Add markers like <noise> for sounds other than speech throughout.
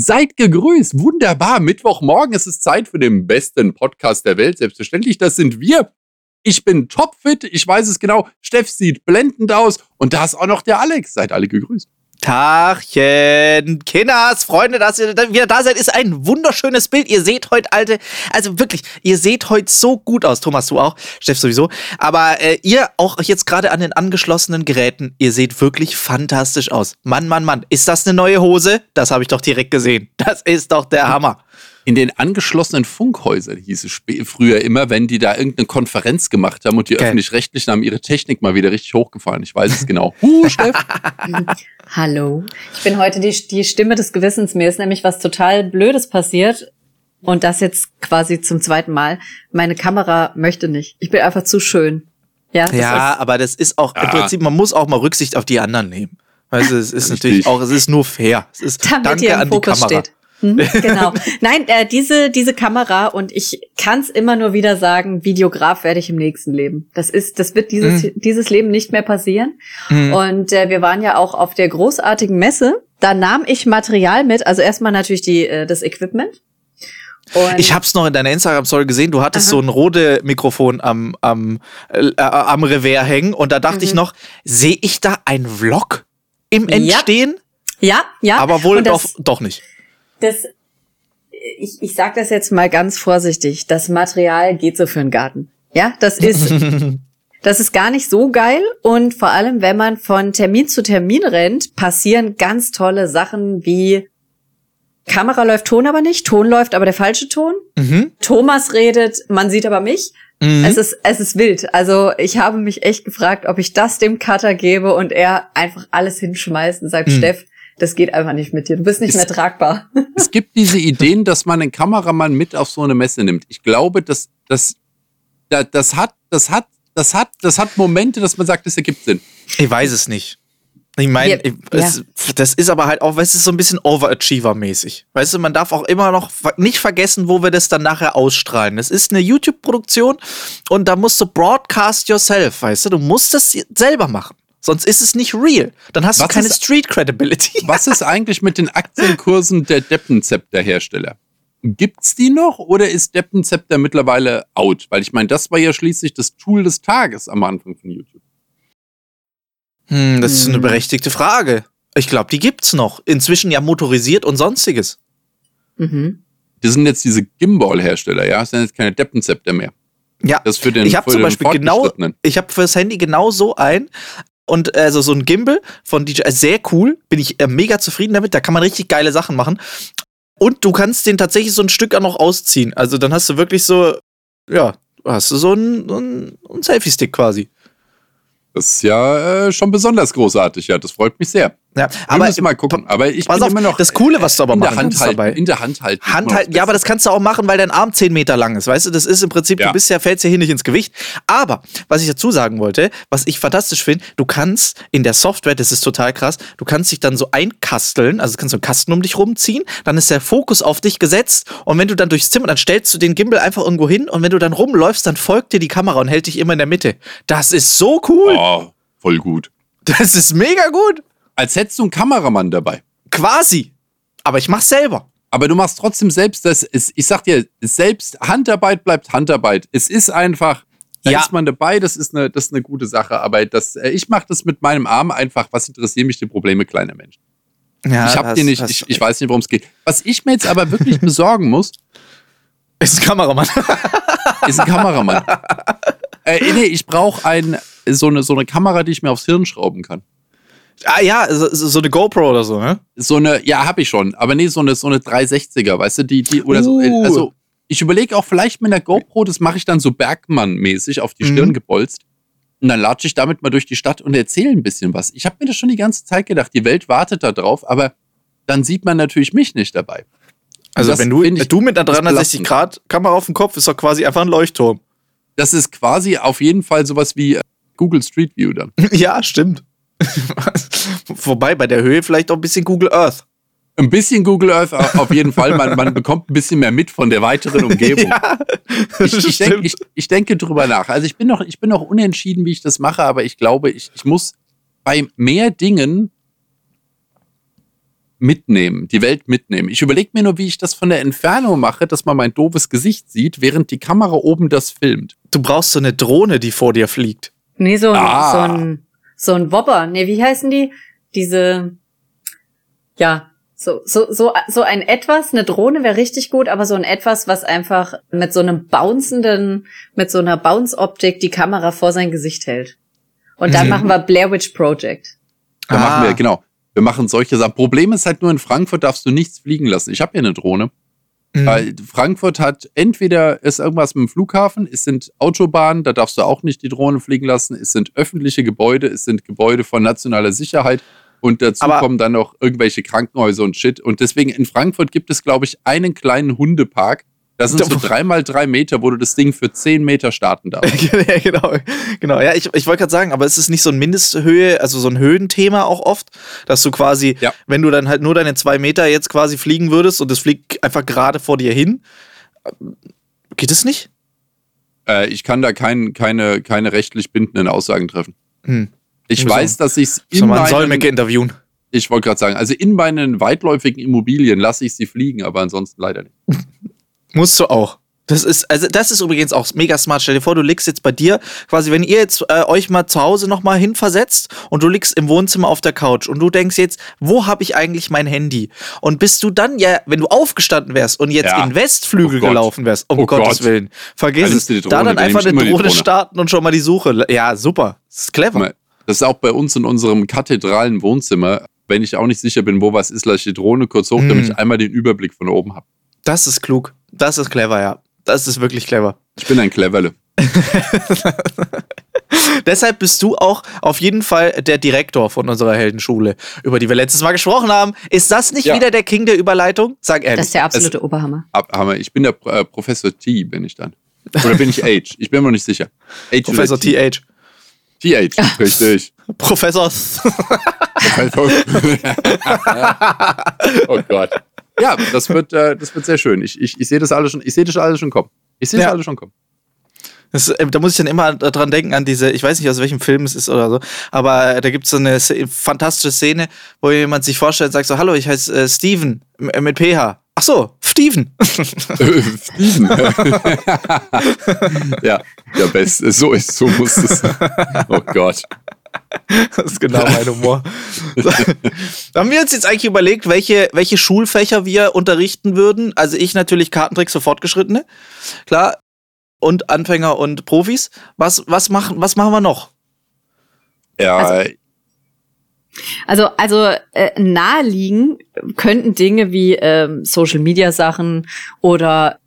Seid gegrüßt. Wunderbar. Mittwochmorgen ist es Zeit für den besten Podcast der Welt. Selbstverständlich, das sind wir. Ich bin topfit. Ich weiß es genau. Steff sieht blendend aus. Und da ist auch noch der Alex. Seid alle gegrüßt. Tachchen, Kinders, Freunde, dass ihr wieder da seid, ist ein wunderschönes Bild. Ihr seht heute, alte, also wirklich, ihr seht heute so gut aus. Thomas, du auch, Steff sowieso. Aber äh, ihr auch jetzt gerade an den angeschlossenen Geräten, ihr seht wirklich fantastisch aus. Mann, Mann, Mann, ist das eine neue Hose? Das habe ich doch direkt gesehen. Das ist doch der Hammer in den angeschlossenen Funkhäusern hieß es früher immer, wenn die da irgendeine Konferenz gemacht haben und die okay. öffentlich-rechtlichen haben ihre Technik mal wieder richtig hochgefahren. Ich weiß es genau. <laughs> Huh, Steff. <laughs> Hallo. Ich bin heute die, die Stimme des Gewissens. Mir ist nämlich was total Blödes passiert. Und das jetzt quasi zum zweiten Mal. Meine Kamera möchte nicht. Ich bin einfach zu schön. Ja, ja aber das ist auch ja. im Prinzip, man muss auch mal Rücksicht auf die anderen nehmen. Du, es ist natürlich auch, es ist nur fair. Es ist Damit danke an die Kamera. Steht. Mhm, <laughs> genau. Nein, äh, diese, diese Kamera und ich kann es immer nur wieder sagen, Videograf werde ich im nächsten Leben. Das ist, das wird dieses, mhm. dieses Leben nicht mehr passieren. Mhm. Und äh, wir waren ja auch auf der großartigen Messe. Da nahm ich Material mit, also erstmal natürlich die, äh, das Equipment. Und ich hab's noch in deiner Instagram-Story gesehen, du hattest Aha. so ein Rode-Mikrofon am, am, äh, am Revers hängen und da dachte mhm. ich noch, sehe ich da ein Vlog im Entstehen? Ja, ja. ja. Aber wohl doch, doch nicht das, ich, ich sage das jetzt mal ganz vorsichtig, das Material geht so für einen Garten. Ja, das ist, <laughs> das ist gar nicht so geil und vor allem, wenn man von Termin zu Termin rennt, passieren ganz tolle Sachen wie Kamera läuft Ton aber nicht, Ton läuft aber der falsche Ton. Mhm. Thomas redet, man sieht aber mich. Mhm. Es ist, es ist wild. Also ich habe mich echt gefragt, ob ich das dem Cutter gebe und er einfach alles hinschmeißt und sagt, mhm. Steff, das geht einfach nicht mit dir. Du bist nicht es, mehr tragbar. <laughs> Es gibt diese Ideen, dass man einen Kameramann mit auf so eine Messe nimmt. Ich glaube, dass das, das, das hat, das hat, das hat, das hat Momente, dass man sagt, das ergibt Sinn. Ich weiß es nicht. Ich meine, ja, ja. das ist aber halt auch, es ist so ein bisschen Overachiever-mäßig. Weißt du, man darf auch immer noch nicht vergessen, wo wir das dann nachher ausstrahlen. Es ist eine YouTube-Produktion und da musst du broadcast yourself, weißt du, du musst das selber machen. Sonst ist es nicht real. Dann hast was du keine ist, Street Credibility. <laughs> Was ist eigentlich mit den Aktienkursen der Deppenzepter-Hersteller? Gibt's die noch oder ist Deppenzepter mittlerweile out? Weil ich meine, das war ja schließlich das Tool des Tages am Anfang von YouTube. Hm, das ist eine hm. berechtigte Frage. Ich glaube, die gibt's noch. Inzwischen ja motorisiert und sonstiges. Mhm. Das sind jetzt diese Gimbal-Hersteller, ja? Das sind jetzt keine Deppenzepter mehr. Ja, das für den, ich habe zum Beispiel genau, ich habe fürs Handy genau so ein, und also so ein Gimbal von DJI, äh, sehr cool, bin ich äh, mega zufrieden damit, da kann man richtig geile Sachen machen. Und du kannst den tatsächlich so ein Stück auch noch ausziehen. Also dann hast du wirklich so, ja, hast du so einen, so einen Selfie-Stick quasi. Das ist ja äh, schon besonders großartig, ja. Das freut mich sehr. Ja, aber wir mal gucken. Aber ich bin auf, immer noch. Das Coole, was du aber in machen der Hand halten, dabei. In der Hand halten. Hand halten. Ja, aber das kannst du auch machen, weil dein Arm 10 Meter lang ist. Weißt du, das ist im Prinzip, ja. du bist ja, fällst ja hier nicht ins Gewicht. Aber, was ich dazu sagen wollte, was ich fantastisch finde, du kannst in der Software, das ist total krass, du kannst dich dann so einkasteln, also du kannst so einen Kasten um dich rumziehen, dann ist der Fokus auf dich gesetzt und wenn du dann durchs Zimmer, dann stellst du den Gimbal einfach irgendwo hin und wenn du dann rumläufst, dann folgt dir die Kamera und hält dich immer in der Mitte. Das ist so cool. Oh voll gut. Das ist mega gut. Als hättest du einen Kameramann dabei. Quasi. Aber ich mach's selber. Aber du machst trotzdem selbst das. Ist, ich sag dir, selbst Handarbeit bleibt Handarbeit. Es ist einfach, da ja. ist man dabei, das ist eine, das ist eine gute Sache. Aber das, äh, ich mache das mit meinem Arm einfach. Was interessieren mich die Probleme kleiner Menschen? Ja, ich hab die nicht, ich, ich weiß nicht, worum es geht. Was ich mir jetzt aber wirklich <laughs> besorgen muss, ist ein Kameramann. <laughs> ist ein Kameramann. <laughs> äh, nee, ich brauche ein, so, eine, so eine Kamera, die ich mir aufs Hirn schrauben kann. Ah ja, so, so eine GoPro oder so, ne? So eine, ja, hab ich schon. Aber nee, so eine, so eine 360er, weißt du, die, die, oder uh. so. Also, ich überlege auch vielleicht mit einer GoPro, das mache ich dann so Bergmann-mäßig auf die Stirn mhm. gebolzt. Und dann latsche ich damit mal durch die Stadt und erzähle ein bisschen was. Ich habe mir das schon die ganze Zeit gedacht, die Welt wartet da drauf, aber dann sieht man natürlich mich nicht dabei. Also wenn du, du mit einer 360 Grad Kamera auf dem Kopf ist doch quasi einfach ein Leuchtturm. Das ist quasi auf jeden Fall sowas wie äh, Google Street View dann. <laughs> ja, stimmt. Vorbei bei der Höhe vielleicht auch ein bisschen Google Earth. Ein bisschen Google Earth auf jeden Fall. Man, man bekommt ein bisschen mehr mit von der weiteren Umgebung. <laughs> ja, ich, ich, denk, ich, ich, denke drüber nach. Also ich bin noch, ich bin noch unentschieden, wie ich das mache, aber ich glaube, ich, ich muss bei mehr Dingen mitnehmen, die Welt mitnehmen. Ich überlege mir nur, wie ich das von der Entfernung mache, dass man mein doofes Gesicht sieht, während die Kamera oben das filmt. Du brauchst so eine Drohne, die vor dir fliegt. Nee, so, ah. so ein, so ein Wobber. Nee, wie heißen die? Diese, ja, so, so, so, so ein etwas, eine Drohne wäre richtig gut, aber so ein etwas, was einfach mit so einem bouncenden, mit so einer Bounce-Optik die Kamera vor sein Gesicht hält. Und dann mhm. machen wir Blair Witch Project. Da ah. machen wir, genau. Wir machen solche Sachen. Problem ist halt nur, in Frankfurt darfst du nichts fliegen lassen. Ich habe hier eine Drohne. Mhm. Weil Frankfurt hat entweder ist irgendwas mit dem Flughafen, es sind Autobahnen, da darfst du auch nicht die Drohne fliegen lassen, es sind öffentliche Gebäude, es sind Gebäude von nationaler Sicherheit und dazu Aber kommen dann noch irgendwelche Krankenhäuser und Shit. Und deswegen in Frankfurt gibt es, glaube ich, einen kleinen Hundepark, das sind so dreimal drei Meter, wo du das Ding für zehn Meter starten darfst. <laughs> ja, genau. Genau. Ja, ich, ich wollte gerade sagen, aber es ist nicht so ein Mindesthöhe, also so ein Höhenthema auch oft, dass du quasi, ja. wenn du dann halt nur deine zwei Meter jetzt quasi fliegen würdest und es fliegt einfach gerade vor dir hin, geht es nicht? Äh, ich kann da kein, keine, keine rechtlich bindenden Aussagen treffen. Hm. Ich so. weiß, dass ich es in meinen... Solmecke interviewen. Ich wollte gerade sagen, also in meinen weitläufigen Immobilien lasse ich sie fliegen, aber ansonsten leider nicht. <laughs> Musst du auch. Das ist, also das ist übrigens auch mega smart. Stell dir vor, du liegst jetzt bei dir, quasi, wenn ihr jetzt äh, euch mal zu Hause nochmal hinversetzt und du liegst im Wohnzimmer auf der Couch und du denkst jetzt, wo habe ich eigentlich mein Handy? Und bist du dann ja, wenn du aufgestanden wärst und jetzt ja. in Westflügel oh gelaufen wärst, um oh Gottes Gott. Willen, vergiss es, Drohne, da dann einfach eine Drohne, Drohne starten und schon mal die Suche. Ja, super. Das ist clever. Das ist auch bei uns in unserem kathedralen Wohnzimmer. Wenn ich auch nicht sicher bin, wo was ist, lasse ich die Drohne kurz hoch, hm. damit ich einmal den Überblick von oben habe. Das ist klug. Das ist clever, ja. Das ist wirklich clever. Ich bin ein Cleverle. <laughs> Deshalb bist du auch auf jeden Fall der Direktor von unserer Heldenschule, über die wir letztes Mal gesprochen haben. Ist das nicht ja. wieder der King der Überleitung? Sag ehrlich. Das ist der absolute es, Oberhammer. Hammer. Ich bin der äh, Professor T, bin ich dann. Oder bin ich <laughs> H? Ich bin mir noch nicht sicher. H Professor TH. TH, richtig. <laughs> Professor. Professor. oh Gott. Ja, das wird, äh, das wird sehr schön. Ich, ich, ich sehe das alles schon, ich sehe das alles schon kommen. Ich sehe das alles schon kommen. Das, äh, da muss ich dann immer dran denken, an diese, ich weiß nicht, aus welchem Film es ist oder so, aber da gibt es so eine fantastische Szene, wo jemand sich vorstellt und sagt so, hallo, ich heiße äh, Steven äh, mit PH. Ach so, Steven. <laughs> Steven. <laughs> ja, der Beste. So ist, so muss es. Oh Gott. <laughs> Das ist genau mein Humor. So. <laughs> Haben wir uns jetzt eigentlich überlegt, welche, welche Schulfächer wir unterrichten würden? Also ich natürlich Kartentricks für Fortgeschrittene, klar, und Anfänger und Profis. Was, was, machen, was machen wir noch? Ja. Also, also, also äh, naheliegen könnten Dinge wie ähm, Social Media Sachen oder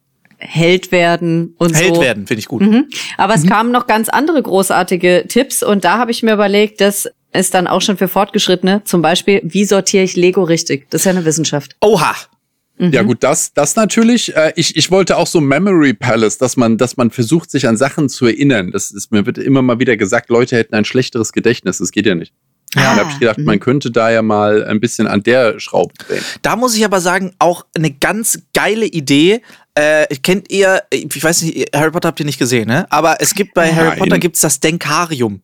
Held werden und Held so. Held werden, finde ich gut. Mhm. Aber mhm. es kamen noch ganz andere großartige Tipps und da habe ich mir überlegt, dass es dann auch schon für Fortgeschrittene, zum Beispiel, wie sortiere ich Lego richtig? Das ist ja eine Wissenschaft. Oha! Mhm. Ja gut, das, das natürlich. Äh, ich, ich wollte auch so Memory Palace, dass man, dass man versucht, sich an Sachen zu erinnern. Das ist mir wird immer mal wieder gesagt, Leute hätten ein schlechteres Gedächtnis. Das geht ja nicht. Ja. Da habe ich gedacht, man könnte da ja mal ein bisschen an der Schraube drehen. Da muss ich aber sagen, auch eine ganz geile Idee. Äh, kennt ihr, ich weiß nicht, Harry Potter habt ihr nicht gesehen, ne? Aber es gibt bei Nein. Harry Potter gibt's das Denkarium.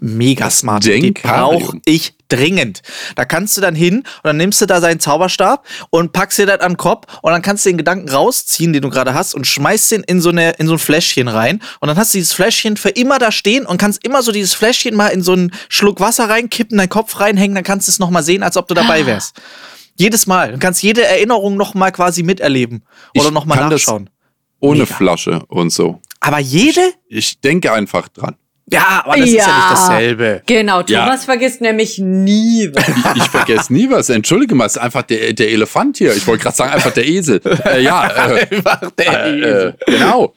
Mega smart. Die brauche ich dringend. Da kannst du dann hin und dann nimmst du da seinen Zauberstab und packst dir das an den Kopf und dann kannst du den Gedanken rausziehen, den du gerade hast und schmeißt den in so, eine, in so ein Fläschchen rein und dann hast du dieses Fläschchen für immer da stehen und kannst immer so dieses Fläschchen mal in so einen Schluck Wasser reinkippen, deinen Kopf reinhängen, dann kannst du es nochmal sehen, als ob du dabei wärst. Jedes Mal. Du kannst jede Erinnerung nochmal quasi miterleben oder nochmal nachschauen. ohne Mega. Flasche und so. Aber jede? Ich, ich denke einfach dran. Ja, aber das ja, ist ja nicht dasselbe. Genau, Thomas ja. vergisst nämlich nie was. Ich, <laughs> ich vergesse nie was. Entschuldige mal, es ist einfach der, der Elefant hier. Ich wollte gerade sagen, einfach der Esel. Äh, ja, äh, <laughs> einfach der äh, Esel. Äh, genau.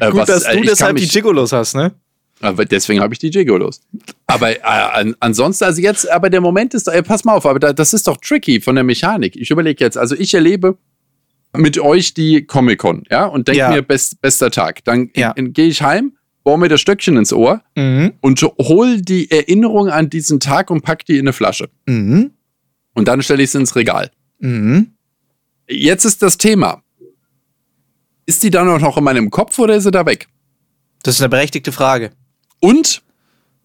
Äh, Gut, was, dass du deshalb die Gigolos hast, ne? Aber deswegen habe ich die Gigolos. Aber äh, an, ansonsten, also jetzt, aber der Moment ist, äh, pass mal auf, aber da, das ist doch tricky von der Mechanik. Ich überlege jetzt, also ich erlebe mit euch die Comic-Con, ja, und denke ja. mir, best, bester Tag. Dann ja. gehe ich heim bohr mir das Stöckchen ins Ohr mhm. und hol die Erinnerung an diesen Tag und pack die in eine Flasche. Mhm. Und dann stelle ich sie ins Regal. Mhm. Jetzt ist das Thema. Ist die dann auch noch in meinem Kopf oder ist sie da weg? Das ist eine berechtigte Frage. Und?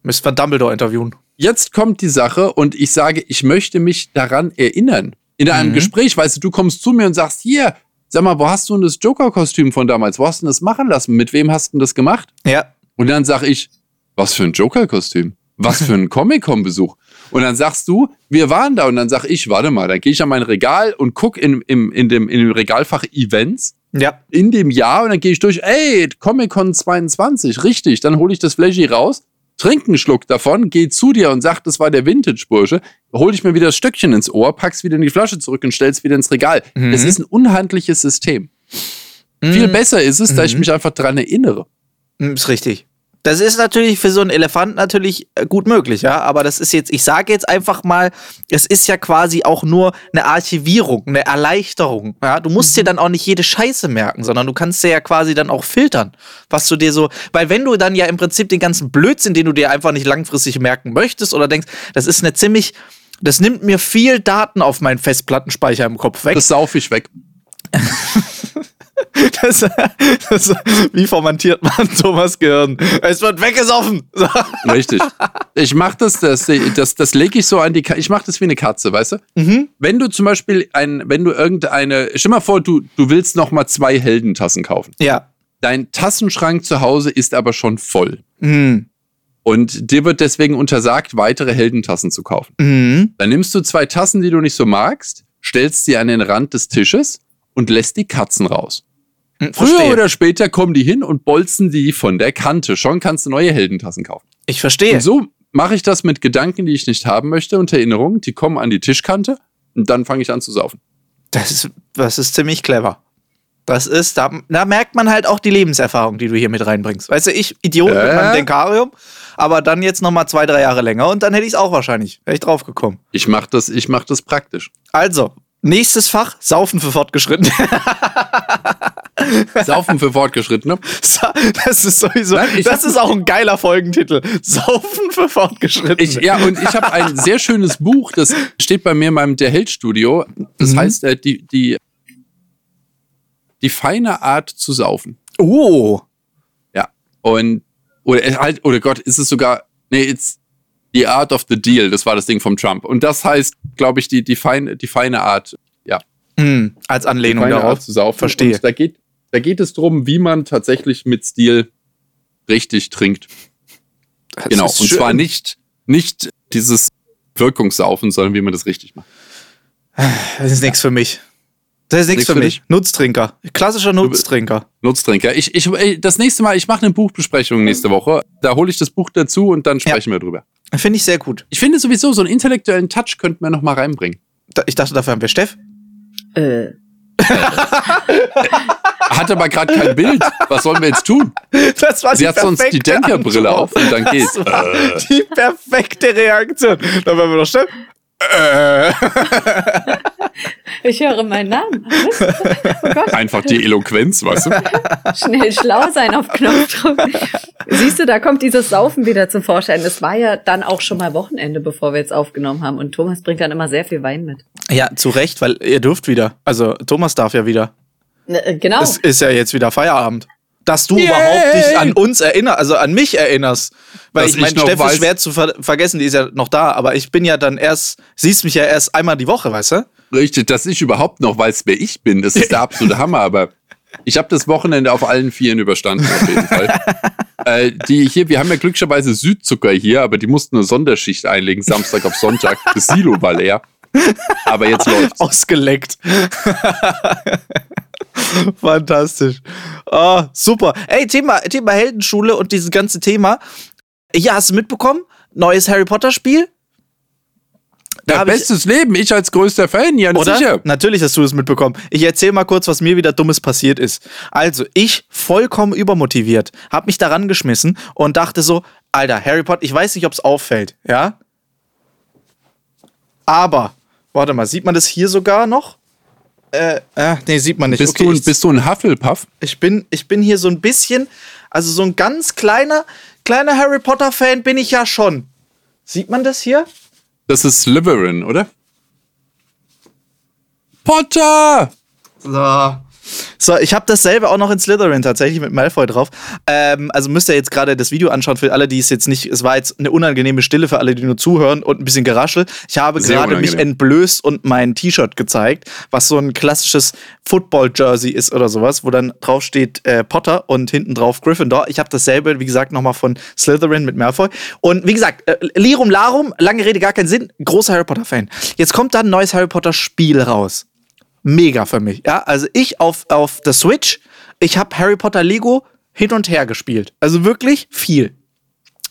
Müssen wir Dumbledore interviewen. Jetzt kommt die Sache und ich sage, ich möchte mich daran erinnern In einem mhm. Gespräch, weißt du, du kommst zu mir und sagst, hier, sag mal, wo hast du denn das Joker-Kostüm von damals? Wo hast du denn das machen lassen? Mit wem hast du denn das gemacht? Ja. Und dann sag ich, was für ein Joker-Kostüm? Was für ein <laughs> Comic-Con-Besuch? Und dann sagst du, wir waren da. Und dann sag ich, warte mal, dann gehe ich an mein Regal und guck in, in, in, dem, in dem Regalfach Events. Ja. In dem Jahr und dann gehe ich durch, ey, Comic-Con 22, richtig. Dann hole ich das Flashy raus, trinke einen Schluck davon, gehe zu dir und sag, das war der Vintage-Bursche, hole ich mir wieder das Stöckchen ins Ohr, pack's wieder in die Flasche zurück und stell's wieder ins Regal. Mhm. Es ist ein unhandliches System. Mhm. Viel besser ist es, dass ich mhm. mich einfach dran erinnere. Mhm, ist richtig. Das ist natürlich für so einen Elefant natürlich äh, gut möglich, ja. Aber das ist jetzt, ich sage jetzt einfach mal, es ist ja quasi auch nur eine Archivierung, eine Erleichterung. Ja, du musst mhm. dir dann auch nicht jede Scheiße merken, sondern du kannst dir ja quasi dann auch filtern, was du dir so, weil wenn du dann ja im Prinzip den ganzen Blödsinn, den du dir einfach nicht langfristig merken möchtest oder denkst, das ist eine ziemlich, das nimmt mir viel Daten auf meinen Festplattenspeicher im Kopf weg. Das sauf ich weg. <laughs> <laughs> Das, das, wie formatiert man Thomas Gehirn? Es wird weggesoffen. Richtig. Ich mach das, das, das, das lege ich so an die, ich mach das wie eine Katze, weißt du? Mhm. Wenn du zum Beispiel ein, wenn du irgendeine, stell mal vor, du, du willst noch mal zwei Heldentassen kaufen. Ja. Dein Tassenschrank zu Hause ist aber schon voll. Mhm. Und dir wird deswegen untersagt, weitere Heldentassen zu kaufen. Mhm. Dann nimmst du zwei Tassen, die du nicht so magst, stellst sie an den Rand des Tisches und lässt die Katzen raus. Hm, Früher verstehe. oder später kommen die hin und bolzen die von der Kante. Schon kannst du neue Heldentassen kaufen. Ich verstehe. Und so mache ich das mit Gedanken, die ich nicht haben möchte und Erinnerungen. Die kommen an die Tischkante und dann fange ich an zu saufen. Das ist, das ist ziemlich clever. Das ist, da, da merkt man halt auch die Lebenserfahrung, die du hier mit reinbringst. Weißt du, ich Idiot äh? mit meinem Denkarium, aber dann jetzt noch mal zwei, drei Jahre länger und dann hätte ich es auch wahrscheinlich, wäre ich drauf gekommen. Ich mache das, ich mach das praktisch. Also, nächstes Fach, Saufen für Fortgeschrittene. <laughs> Saufen für Fortgeschrittene. Das ist sowieso, Nein, das ist auch ein geiler Folgentitel. Saufen für Fortgeschrittene. Ich, ja, und ich habe ein sehr schönes Buch, das steht bei mir in meinem Der Held Studio. Das mhm. heißt, äh, die, die, die feine Art zu saufen. Oh. Ja. Und, oder äh, halt, oder Gott, ist es sogar, nee, it's The Art of the Deal, das war das Ding vom Trump. Und das heißt, glaube ich, die, die, feine, die feine Art, ja. Mhm, als Anlehnung darauf. Art zu saufen. Verstehe. Und da geht, da geht es darum, wie man tatsächlich mit Stil richtig trinkt. Das genau. Und schön. zwar nicht, nicht dieses Wirkungssaufen, sondern wie man das richtig macht. Das ist nichts für mich. Das ist nichts für, mich. Dich? Nutztrinker. Klassischer Nutztrinker. Nutztrinker. Ich, ich, das nächste Mal, ich mache eine Buchbesprechung nächste Woche. Da hole ich das Buch dazu und dann sprechen ja. wir drüber. Finde ich sehr gut. Ich finde sowieso, so einen intellektuellen Touch könnten wir noch mal reinbringen. Ich dachte, dafür haben wir Steff. Äh. <laughs> Hat aber gerade kein Bild. Was sollen wir jetzt tun? Das war Sie hat sonst die Denkerbrille auf und dann geht's. Die perfekte Reaktion. Dann werden wir doch Steff. Äh. Ich höre meinen Namen. Oh Einfach die Eloquenz, weißt du? Schnell schlau sein auf Knopfdruck. Siehst du, da kommt dieses Saufen wieder zum Vorschein. Es war ja dann auch schon mal Wochenende, bevor wir jetzt aufgenommen haben. Und Thomas bringt dann immer sehr viel Wein mit. Ja, zu Recht, weil ihr dürft wieder. Also Thomas darf ja wieder. Ne, genau. Es ist ja jetzt wieder Feierabend dass du Yay. überhaupt dich an uns erinnerst, also an mich erinnerst. Weil dass ich meine, Steffi ist schwer zu ver vergessen, die ist ja noch da, aber ich bin ja dann erst, siehst mich ja erst einmal die Woche, weißt du? Richtig, dass ich überhaupt noch weiß, wer ich bin, das ist der absolute Hammer, aber ich habe das Wochenende auf allen Vieren überstanden, auf jeden Fall. <laughs> äh, die hier, wir haben ja glücklicherweise Südzucker hier, aber die mussten eine Sonderschicht einlegen, Samstag auf Sonntag. <laughs> Das Silo war leer. Aber jetzt läuft's. Ausgeleckt. <laughs> Fantastisch. Oh, super. Ey, Thema, Thema Heldenschule und dieses ganze Thema. Ja, hast du mitbekommen? Neues Harry Potter Spiel? Ja, bestes ich, Leben, ich als größter Fan, ja, oder? sicher. Natürlich hast du es mitbekommen. Ich erzähl mal kurz, was mir wieder Dummes passiert ist. Also, ich vollkommen übermotiviert, hab mich daran geschmissen und dachte so, Alter, Harry Potter, ich weiß nicht, ob es auffällt, ja? Aber, warte mal, sieht man das hier sogar noch? Äh, äh, nee, sieht man nicht. Bist, okay, du, ein, bist du ein Hufflepuff? Ich bin, ich bin hier so ein bisschen, also so ein ganz kleiner, kleiner Harry Potter-Fan bin ich ja schon. Sieht man das hier? Das ist Slytherin, oder? Potter! So. So, ich habe dasselbe auch noch in Slytherin tatsächlich mit Malfoy drauf. Ähm, also müsst ihr jetzt gerade das Video anschauen für alle, die es jetzt nicht. Es war jetzt eine unangenehme Stille für alle, die nur zuhören und ein bisschen geraschel. Ich habe gerade mich entblößt und mein T-Shirt gezeigt, was so ein klassisches Football-Jersey ist oder sowas, wo dann drauf steht äh, Potter und hinten drauf Gryffindor. Ich habe dasselbe, wie gesagt, nochmal von Slytherin mit Malfoy. Und wie gesagt, äh, Lirum Larum, lange Rede, gar keinen Sinn. Großer Harry Potter-Fan. Jetzt kommt da ein neues Harry Potter-Spiel raus mega für mich. Ja, also ich auf, auf der Switch, ich habe Harry Potter Lego hin und her gespielt. Also wirklich viel.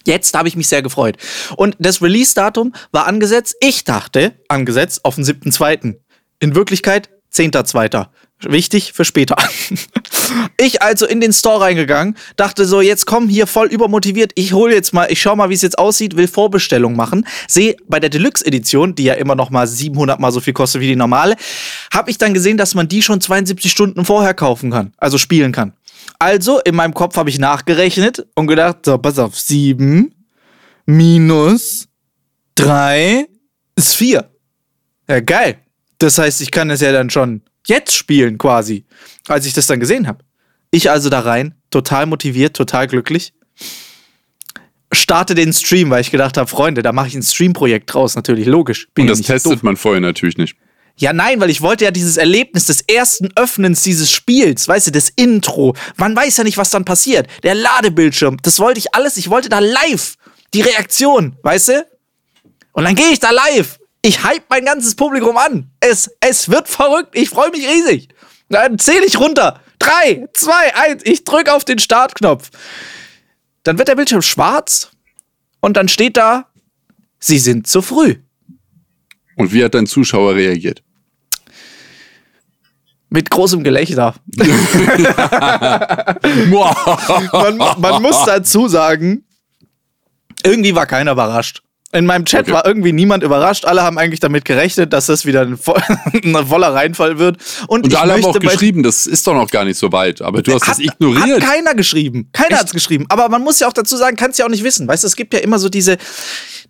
Jetzt habe ich mich sehr gefreut. Und das Release-Datum war angesetzt, ich dachte, angesetzt auf den 7.2. In Wirklichkeit 10.2. Wichtig für später. <laughs> ich also in den Store reingegangen, dachte so, jetzt komm hier voll übermotiviert, ich hole jetzt mal, ich schau mal, wie es jetzt aussieht, will Vorbestellung machen. Sehe bei der Deluxe Edition, die ja immer noch mal 700 mal so viel kostet wie die normale, habe ich dann gesehen, dass man die schon 72 Stunden vorher kaufen kann, also spielen kann. Also in meinem Kopf habe ich nachgerechnet und gedacht, so pass auf, 7 minus 3 ist 4. Ja, geil. Das heißt, ich kann es ja dann schon jetzt spielen quasi, als ich das dann gesehen habe. Ich also da rein, total motiviert, total glücklich. Starte den Stream, weil ich gedacht habe, Freunde, da mache ich ein Stream-Projekt draus, natürlich, logisch. Bin Und das testet doof. man vorher natürlich nicht. Ja, nein, weil ich wollte ja dieses Erlebnis des ersten Öffnens dieses Spiels, weißt du, das Intro. Man weiß ja nicht, was dann passiert. Der Ladebildschirm, das wollte ich alles. Ich wollte da live die Reaktion, weißt du? Und dann gehe ich da live ich hype mein ganzes Publikum an. Es, es wird verrückt. Ich freue mich riesig. Dann zähle ich runter. Drei, zwei, eins. Ich drücke auf den Startknopf. Dann wird der Bildschirm schwarz und dann steht da, Sie sind zu früh. Und wie hat dein Zuschauer reagiert? Mit großem Gelächter. <laughs> man, man muss dazu sagen, irgendwie war keiner überrascht. In meinem Chat okay. war irgendwie niemand überrascht. Alle haben eigentlich damit gerechnet, dass das wieder ein, <laughs> ein voller Reinfall wird. Und, und alle haben auch geschrieben, das ist doch noch gar nicht so weit. Aber du hast hat, das ignoriert. Hat keiner geschrieben. Keiner hat es geschrieben. Aber man muss ja auch dazu sagen, kannst ja auch nicht wissen. Weißt du, es gibt ja immer so diese,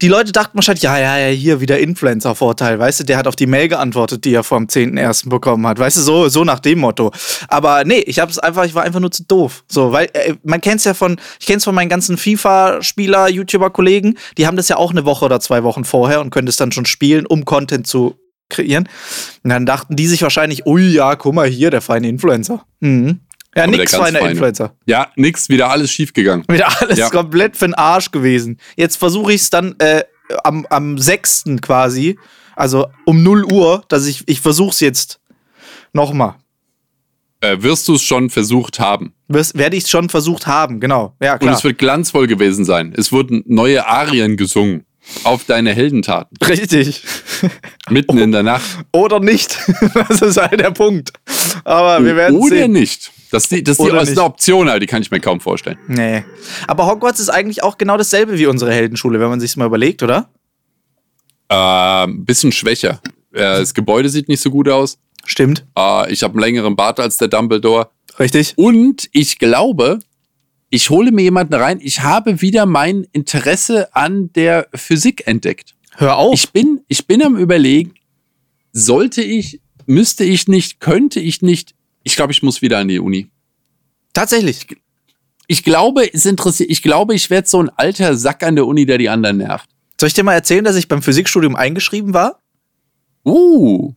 die Leute dachten wahrscheinlich, ja, ja, ja, hier wieder Influencer-Vorteil, weißt du, der hat auf die Mail geantwortet, die er vor dem 10.01. bekommen hat, weißt du, so, so nach dem Motto. Aber nee, ich hab's einfach, ich war einfach nur zu doof. So, weil äh, man kennt's ja von, ich kenn's von meinen ganzen FIFA-Spieler, YouTuber-Kollegen, die haben das ja auch eine Woche oder zwei Wochen vorher und das dann schon spielen, um Content zu kreieren. Und dann dachten die sich wahrscheinlich, ui, ja, guck mal hier, der feine Influencer. Mhm. Ja, Aber nix feiner Influencer. Ja, nix, wieder alles schief gegangen. Wieder alles ja. komplett für den Arsch gewesen. Jetzt versuche ich es dann äh, am, am 6. quasi, also um 0 Uhr, dass ich, ich versuche es jetzt nochmal. Äh, wirst du es schon versucht haben? Wirst, werde ich es schon versucht haben, genau. Ja, klar. Und es wird glanzvoll gewesen sein. Es wurden neue Arien gesungen auf deine Heldentaten. Richtig. Mitten in der Nacht. <laughs> Oder nicht. <laughs> Das ist halt der Punkt. Aber wir werden Oder sehen. nicht. Das, die, das, die, das ist eine Option, halt, die kann ich mir kaum vorstellen. Nee. Aber Hogwarts ist eigentlich auch genau dasselbe wie unsere Heldenschule, wenn man sich mal überlegt, oder? Äh, bisschen schwächer. Das Gebäude sieht nicht so gut aus. Stimmt. Äh, ich habe einen längeren Bart als der Dumbledore. Richtig. Und ich glaube, ich hole mir jemanden rein. Ich habe wieder mein Interesse an der Physik entdeckt. Hör auf. Ich bin, ich bin am Überlegen, sollte ich, müsste ich nicht, könnte ich nicht ich glaube, ich muss wieder an die Uni. Tatsächlich. Ich glaube, es interessiert, ich glaube, ich werde so ein alter Sack an der Uni, der die anderen nervt. Soll ich dir mal erzählen, dass ich beim Physikstudium eingeschrieben war? Uh.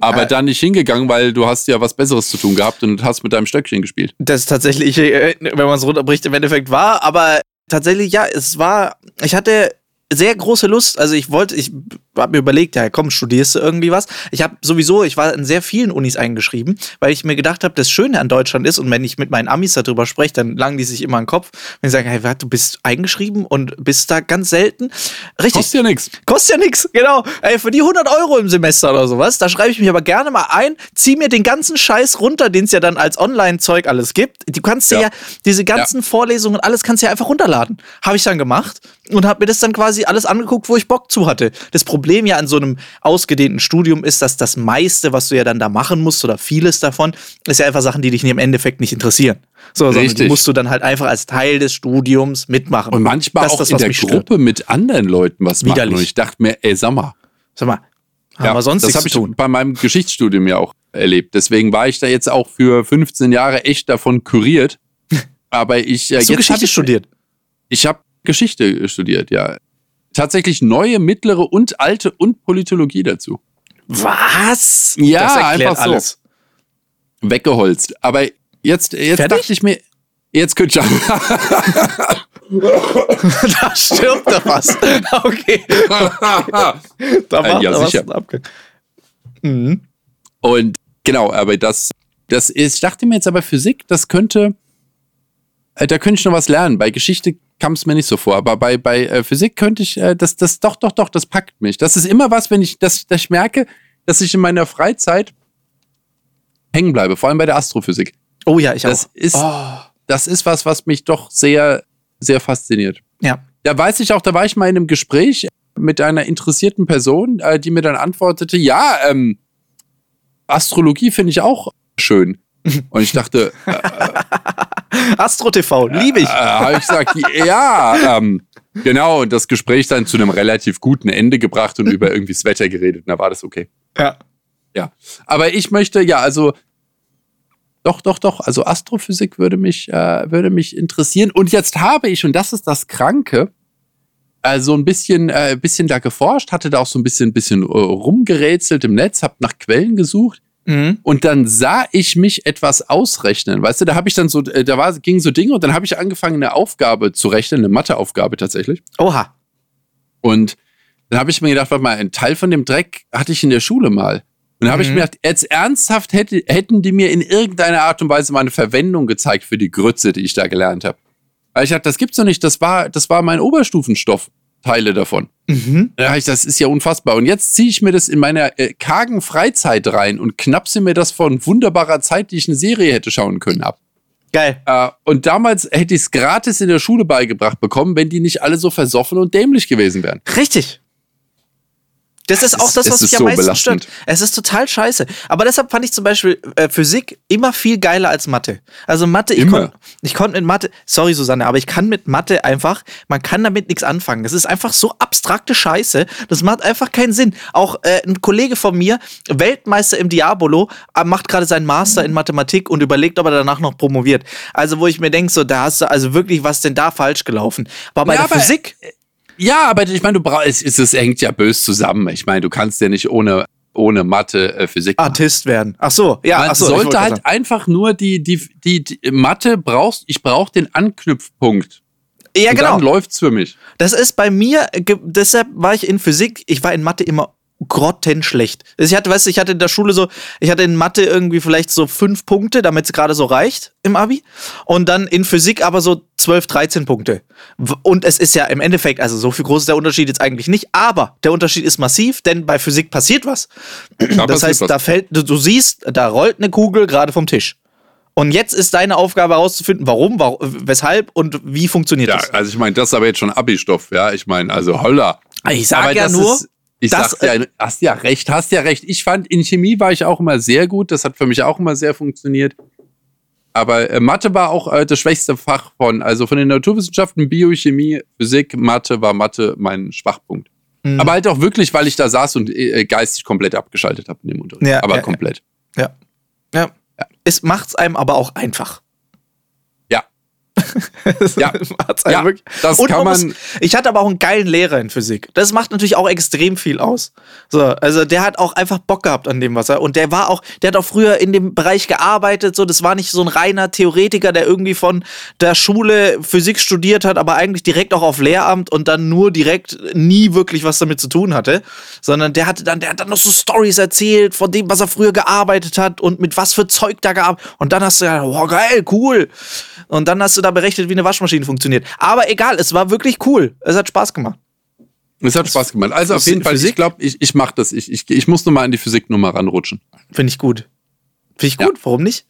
Aber äh, dann nicht hingegangen, weil du hast ja was Besseres zu tun gehabt und hast mit deinem Stöckchen gespielt. Das tatsächlich, äh, wenn man es runterbricht, im Endeffekt war. Aber tatsächlich, ja, es war, ich hatte sehr große Lust. Also ich wollte, ich habe mir überlegt, ja komm, studierst du irgendwie was? Ich habe sowieso, ich war in sehr vielen Unis eingeschrieben, weil ich mir gedacht habe, das Schöne an Deutschland ist, und wenn ich mit meinen Amis darüber spreche, dann langen die sich immer den Kopf, wenn sie sagen, hey, du bist eingeschrieben und bist da ganz selten. Richtig. Kostet ja nichts. Kostet ja nichts, genau. Ey, für die 100 Euro im Semester oder sowas, da schreibe ich mich aber gerne mal ein, zieh mir den ganzen Scheiß runter, den es ja dann als Online-Zeug alles gibt. Du kannst ja, ja diese ganzen ja. Vorlesungen, alles kannst du ja einfach runterladen. Habe ich dann gemacht und habe mir das dann quasi alles angeguckt, wo ich Bock zu hatte. Das Problem ja an so einem ausgedehnten Studium ist, dass das meiste, was du ja dann da machen musst oder vieles davon, ist ja einfach Sachen, die dich im Endeffekt nicht interessieren. So, sondern die musst du dann halt einfach als Teil des Studiums mitmachen. Und manchmal das, auch das, in der Gruppe stört. mit anderen Leuten was Widerlich. machen. Und ich dachte mir, ey, sag mal. Sag mal, Haben ja, wir sonst das habe ich tun. bei meinem Geschichtsstudium ja auch erlebt. Deswegen war ich da jetzt auch für 15 Jahre echt davon kuriert. <laughs> Aber ich äh, Hast du jetzt Geschichte ich, studiert. Ich habe Geschichte studiert, ja. Tatsächlich neue, mittlere und alte und Politologie dazu. Was? Ja, einfach so. Alles. Weggeholzt. Aber jetzt, jetzt dachte ich mir, jetzt könnte ich. <laughs> da stirbt doch was. <laughs> Okay. <laughs> da war ja, sicher. was mhm. Und genau, aber das, das ist, ich dachte mir jetzt aber Physik, das könnte, äh, da könnte ich noch was lernen. Bei Geschichte kam es mir nicht so vor, aber bei, bei äh, Physik könnte ich, äh, das, das, doch, doch, doch, das packt mich. Das ist immer was, wenn ich, dass, dass ich merke, dass ich in meiner Freizeit hängen bleibe, vor allem bei der Astrophysik. Oh ja, ich das auch. Ist, oh. Das ist was, was mich doch sehr, sehr fasziniert. Ja. Da weiß ich auch, da war ich mal in einem Gespräch mit einer interessierten Person, äh, die mir dann antwortete, ja, ähm, Astrologie finde ich auch schön. <laughs> Und ich dachte, äh, <laughs> Astro TV, liebe ich. Äh, habe ich gesagt, ja, ähm, genau. Und das Gespräch dann zu einem relativ guten Ende gebracht und über irgendwie das Wetter geredet. Da war das okay. Ja. Ja. Aber ich möchte, ja, also doch, doch, doch. Also Astrophysik würde mich, äh, würde mich interessieren. Und jetzt habe ich, und das ist das Kranke, äh, so ein bisschen, äh, bisschen da geforscht, hatte da auch so ein bisschen, bisschen äh, rumgerätselt im Netz, habe nach Quellen gesucht. Mhm. Und dann sah ich mich etwas ausrechnen. Weißt du, da habe ich dann so, äh, da war, ging so Dinge und dann habe ich angefangen, eine Aufgabe zu rechnen, eine Matheaufgabe tatsächlich. Oha. Und dann habe ich mir gedacht, warte mal, ein Teil von dem Dreck hatte ich in der Schule mal. Und dann habe mhm. ich mir gedacht, jetzt ernsthaft hätte, hätten die mir in irgendeiner Art und Weise mal eine Verwendung gezeigt für die Grütze, die ich da gelernt habe. Weil ich dachte, das gibt's doch nicht, das war, das war mein Oberstufenstoff. Teile davon. Mhm. Da ich, das ist ja unfassbar. Und jetzt ziehe ich mir das in meiner äh, kargen Freizeit rein und knapse mir das von wunderbarer Zeit, die ich eine Serie hätte schauen können, ab. Geil. Äh, und damals hätte ich es gratis in der Schule beigebracht bekommen, wenn die nicht alle so versoffen und dämlich gewesen wären. Richtig. Das ist auch das, was mich am meisten belastend. stört. Es ist total scheiße. Aber deshalb fand ich zum Beispiel äh, Physik immer viel geiler als Mathe. Also Mathe, ich konnte konnt mit Mathe, sorry Susanne, aber ich kann mit Mathe einfach, man kann damit nichts anfangen. Das ist einfach so abstrakte Scheiße, das macht einfach keinen Sinn. Auch äh, ein Kollege von mir, Weltmeister im Diabolo, äh, macht gerade seinen Master in Mathematik und überlegt, ob er danach noch promoviert. Also wo ich mir denke, so, da hast du also wirklich, was denn da falsch gelaufen? Aber bei ja, der aber Physik ja, aber ich meine, du brauchst, es, es hängt ja bös zusammen. Ich meine, du kannst ja nicht ohne ohne Mathe äh, Physik Artist werden. Ach so, ja, Man ach so, sollte halt einfach nur die, die, die, die Mathe brauchst, ich brauche den Anknüpfpunkt. Ja, Und genau. Dann läuft's für mich. Das ist bei mir, deshalb war ich in Physik, ich war in Mathe immer grottenschlecht. Ich hatte, weißt du, ich hatte in der Schule so, ich hatte in Mathe irgendwie vielleicht so fünf Punkte, damit es gerade so reicht im Abi. Und dann in Physik aber so zwölf, dreizehn Punkte. Und es ist ja im Endeffekt, also so viel groß ist der Unterschied jetzt eigentlich nicht, aber der Unterschied ist massiv, denn bei Physik passiert was. Da <clears throat> das heißt, was. da fällt, du, du siehst, da rollt eine Kugel gerade vom Tisch. Und jetzt ist deine Aufgabe herauszufinden, warum, warum, weshalb und wie funktioniert ja, das. Also ich meine, das ist aber jetzt schon Abi-Stoff, ja. Ich meine, also holla. Ich sage ja nur, ist, ich das, sag ja, hast ja recht, hast ja recht. Ich fand, in Chemie war ich auch immer sehr gut. Das hat für mich auch immer sehr funktioniert. Aber äh, Mathe war auch äh, das schwächste Fach von, also von den Naturwissenschaften, Biochemie, Physik, Mathe war Mathe mein Schwachpunkt. Mhm. Aber halt auch wirklich, weil ich da saß und äh, geistig komplett abgeschaltet habe in dem Unterricht. Ja, aber ja, komplett. Ja. ja. ja. Es macht's einem aber auch einfach. <laughs> ja, ja das und kann man. Muss, ich hatte aber auch einen geilen Lehrer in Physik. Das macht natürlich auch extrem viel aus. So, also der hat auch einfach Bock gehabt an dem, was er. Und der war auch, der hat auch früher in dem Bereich gearbeitet. So, das war nicht so ein reiner Theoretiker, der irgendwie von der Schule Physik studiert hat, aber eigentlich direkt auch auf Lehramt und dann nur direkt nie wirklich was damit zu tun hatte. Sondern der hatte dann, der hat dann noch so Stories erzählt von dem, was er früher gearbeitet hat und mit was für Zeug da gab. Und dann hast du ja, oh geil, cool. Und dann hast du da berechnet, wie eine Waschmaschine funktioniert. Aber egal, es war wirklich cool. Es hat Spaß gemacht. Es hat Spaß gemacht. Also auf jeden Fall, Physik? ich glaube, ich, ich mache das. Ich, ich, ich muss nur mal in die Physiknummer ranrutschen. Finde ich gut. Finde ich gut, ja. warum nicht?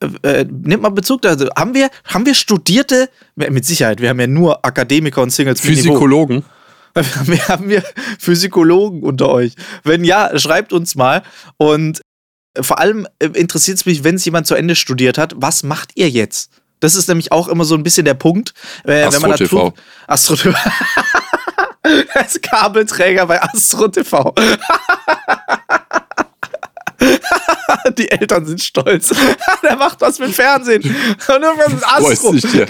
Äh, äh, nimmt mal Bezug da. Also, haben wir, haben wir Studierte, mit Sicherheit, wir haben ja nur Akademiker und Singles. Physikologen. <laughs> Wir haben wir Physikologen unter euch. Wenn ja, schreibt uns mal. Und vor allem äh, interessiert es mich, wenn es jemand zu Ende studiert hat, was macht ihr jetzt? Das ist nämlich auch immer so ein bisschen der Punkt. Äh, Astro wenn man TV. Astro TV. <laughs> Als Kabelträger bei Astro TV. <laughs> Die Eltern sind stolz. <laughs> Der macht was mit Fernsehen. Und irgendwas mit Astro. Weiß ich dir.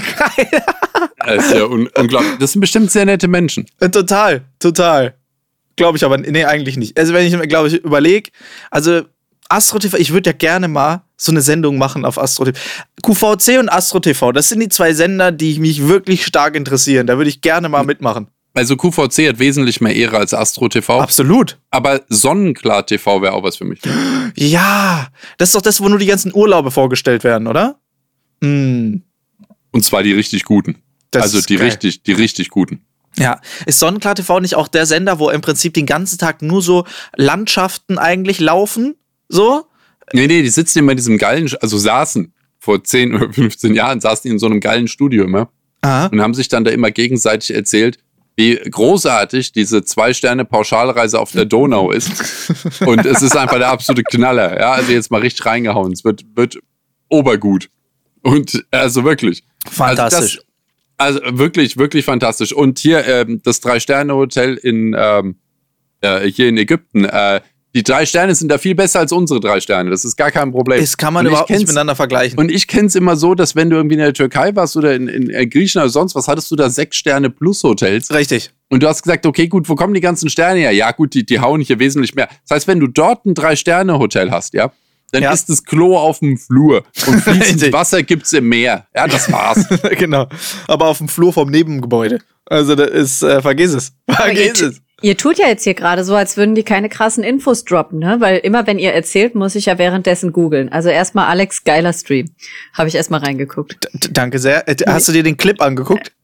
Das ist ja un unglaublich. Das sind bestimmt sehr nette Menschen. Äh, Total, total. Glaube ich aber, nee, eigentlich nicht. Also, wenn ich mir, glaube ich, überlege, also Astro TV, ich würde ja gerne mal so eine Sendung machen auf Astro TV. QVC und Astro TV, das sind die zwei Sender, die mich wirklich stark interessieren. Da würde ich gerne mal mitmachen. Also QVC hat wesentlich mehr Ehre als Astro TV. Absolut. Aber Sonnenklar TV wäre auch was für mich. Ja, das ist doch das, wo nur die ganzen Urlaube vorgestellt werden, oder? Mm, Und zwar die richtig guten. Das also die geil. richtig, die richtig guten. Ja, ist Sonnenklar TV nicht auch der Sender, wo im Prinzip den ganzen Tag nur so Landschaften eigentlich laufen? So? Nee, nee, die sitzen immer in diesem geilen, also saßen vor 10 oder <laughs> 15 Jahren, saßen die in so einem geilen Studio immer Aha. und haben sich dann da immer gegenseitig erzählt, wie großartig diese Zwei-Sterne-Pauschalreise auf der Donau ist. <laughs> Und es ist einfach der absolute Knaller. Ja, also jetzt mal richtig reingehauen. Es wird, wird obergut. Und also wirklich. Fantastisch. Also, das, also wirklich, wirklich fantastisch. Und hier ähm, das Drei-Sterne-Hotel in ähm, äh, hier in Ägypten. Äh, die drei Sterne sind da viel besser als unsere drei Sterne. Das ist gar kein Problem. Das kann man überhaupt nicht miteinander vergleichen. Und ich kenne es immer so, dass wenn du irgendwie in der Türkei warst oder in, in, Griechenland oder sonst was, hattest du da sechs Sterne plus Hotels. Richtig. Und du hast gesagt, okay, gut, wo kommen die ganzen Sterne her? Ja, gut, die, die hauen hier wesentlich mehr. Das heißt, wenn du dort ein Drei-Sterne-Hotel hast, ja, dann Ja. ist das Klo auf dem Flur und <laughs> fließend. Wasser gibt's im Meer. Ja, das war's. <laughs> genau. Aber auf dem Flur vom Nebengebäude. Also das ist, äh, vergiss es. Vergiss es. Ihr tut ja jetzt hier gerade so, als würden die keine krassen Infos droppen, ne? Weil immer wenn ihr erzählt, muss ich ja währenddessen googeln. Also erstmal Alex geiler Stream. Habe ich erstmal reingeguckt. D danke sehr. Äh, Hast du dir den Clip angeguckt? <laughs>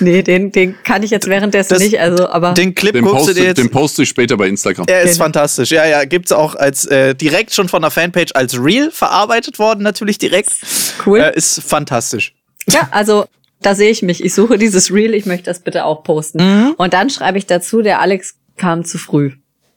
Nee, den, den kann ich jetzt währenddessen Das- nicht, also aber Den Clip Den guckst du poste, dir jetzt. den poste ich später bei Instagram. Er ist Genau. fantastisch. Ja, ja, gibt's auch als äh, direkt schon von der Fanpage als Reel verarbeitet worden, natürlich direkt. cool. Äh, ist fantastisch. Ja, also da sehe ich mich. Ich suche <laughs> dieses Reel, ich möchte das bitte auch posten. Mhm. Und dann schreibe ich dazu, der Alex kam zu früh.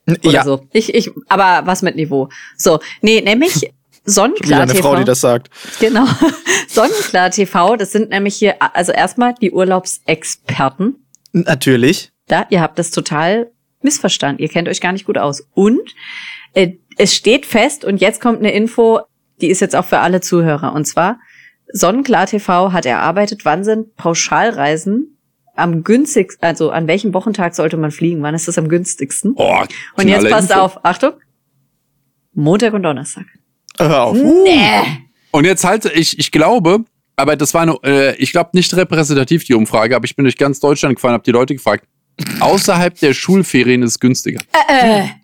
Oder ja, so. Ich, ich, aber was mit Niveau. So, nee, nämlich <laughs> Sonnenklar eine TV. Frau, die das sagt. Genau. <laughs> Sonnenklar TV, das sind nämlich hier, also erstmal die Urlaubsexperten. Natürlich. Da, ihr habt das total missverstanden. Ihr kennt euch gar nicht gut aus. Und äh, es steht fest, und jetzt kommt eine Info, die ist jetzt auch für alle Zuhörer. Und zwar, Sonnenklar TV hat erarbeitet, wann sind Pauschalreisen am günstigsten, also an welchem Wochentag sollte man fliegen? Wann ist das am günstigsten? Oh, und jetzt passt Info. auf, Achtung, Montag und Donnerstag. Hör auf. Nee. Und jetzt halt, ich, ich glaube, aber das war nur, äh, ich glaube nicht repräsentativ die Umfrage, aber ich bin durch ganz Deutschland gefahren, habe die Leute gefragt. Außerhalb der Schulferien ist es günstiger.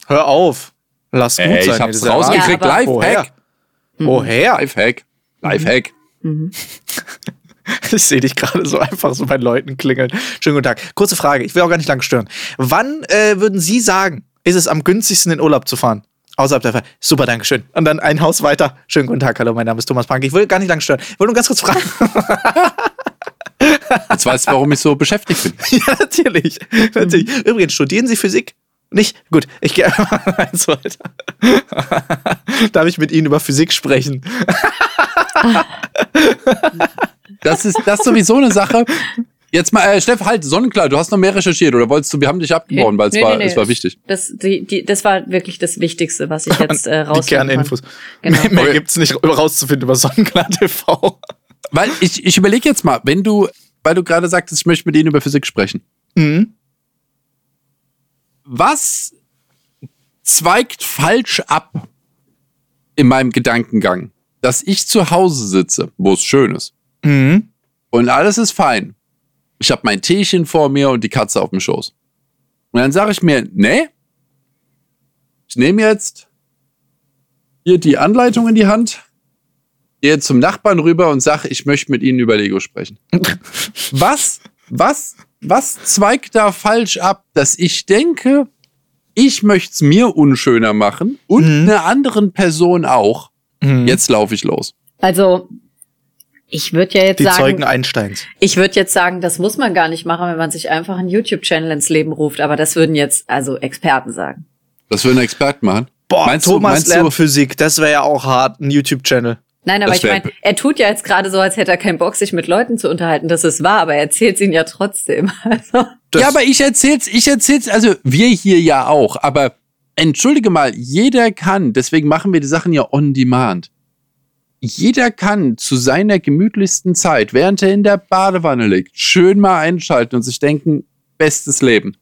Hör auf. Lass gut Ey, sein. ich hab's rausgekriegt. Ja, Lifehack. Woher? Lifehack. Lifehack. <laughs> Ich sehe dich gerade so einfach so bei Leuten klingeln. Schönen guten Tag. Kurze Frage, ich will auch gar nicht lange stören. Wann äh, würden Sie sagen, ist es am günstigsten in Urlaub zu fahren? Außerhalb der Fall. Super, Dankeschön. Und dann ein Haus weiter. Schönen guten Tag, hallo, mein Name ist Thomas Pank. Ich will gar nicht lange stören. Ich wollte nur ganz kurz fragen. <laughs> Jetzt weißt du, warum ich so beschäftigt bin. <laughs> ja, natürlich. natürlich. Übrigens, studieren Sie Physik? Nicht? Gut, ich gehe eins weiter. Darf ich mit Ihnen über Physik sprechen? Das ist, das ist sowieso eine Sache. Jetzt mal, äh, Steff, halt, sonnenklar, du hast noch mehr recherchiert oder wolltest du, wir haben dich abgebrochen, weil es Nee, war, nee, nee. es war wichtig. Das, die, die, das war wirklich das Wichtigste, was ich <laughs> jetzt äh, Die rausfinden Kerninfos. kann. Genau. Mehr, <laughs> mehr Okay. gibt's nicht rauszufinden über Sonnenklar TV. Weil ich, ich überlege jetzt mal, wenn du, weil du gerade sagtest, ich möchte mit Ihnen über Physik sprechen. Mhm. Was zweigt falsch ab in meinem Gedankengang, dass ich zu Hause sitze, wo es schön ist Mhm. und alles ist fein. Ich habe mein Teechen vor mir und die Katze auf dem Schoß. Und dann sage ich mir, nee, ich nehme jetzt hier die Anleitung in die Hand, gehe zum Nachbarn rüber und sage, ich möchte mit Ihnen über Lego sprechen. <laughs> was, was, was zweigt da falsch ab, dass ich denke, ich möchte es mir unschöner machen und Mhm. einer anderen Person auch. Mhm. Jetzt laufe ich los. Also, ich würde ja jetzt Die sagen, Zeugen Einsteins. ich würde jetzt sagen, das muss man gar nicht machen, wenn man sich einfach einen YouTube-Channel ins Leben ruft. Aber das würden jetzt also Experten sagen. Das ein Experten machen. Boah, Meinst du- Thomas meinst du- lernt Physik, das wäre ja auch hart, ein YouTube-Channel. Nein, aber ich meine, er tut ja jetzt gerade so, als hätte er keinen Bock, sich mit Leuten zu unterhalten. Das ist wahr, aber er erzählt ihnen ja trotzdem. <laughs> Also. ja, aber ich erzähl's, ich erzähl's, also wir hier ja auch, aber entschuldige mal, jeder kann, deswegen machen wir die Sachen ja on demand. Jeder kann zu seiner gemütlichsten Zeit, während er in der Badewanne liegt, schön mal einschalten und sich denken, bestes Leben.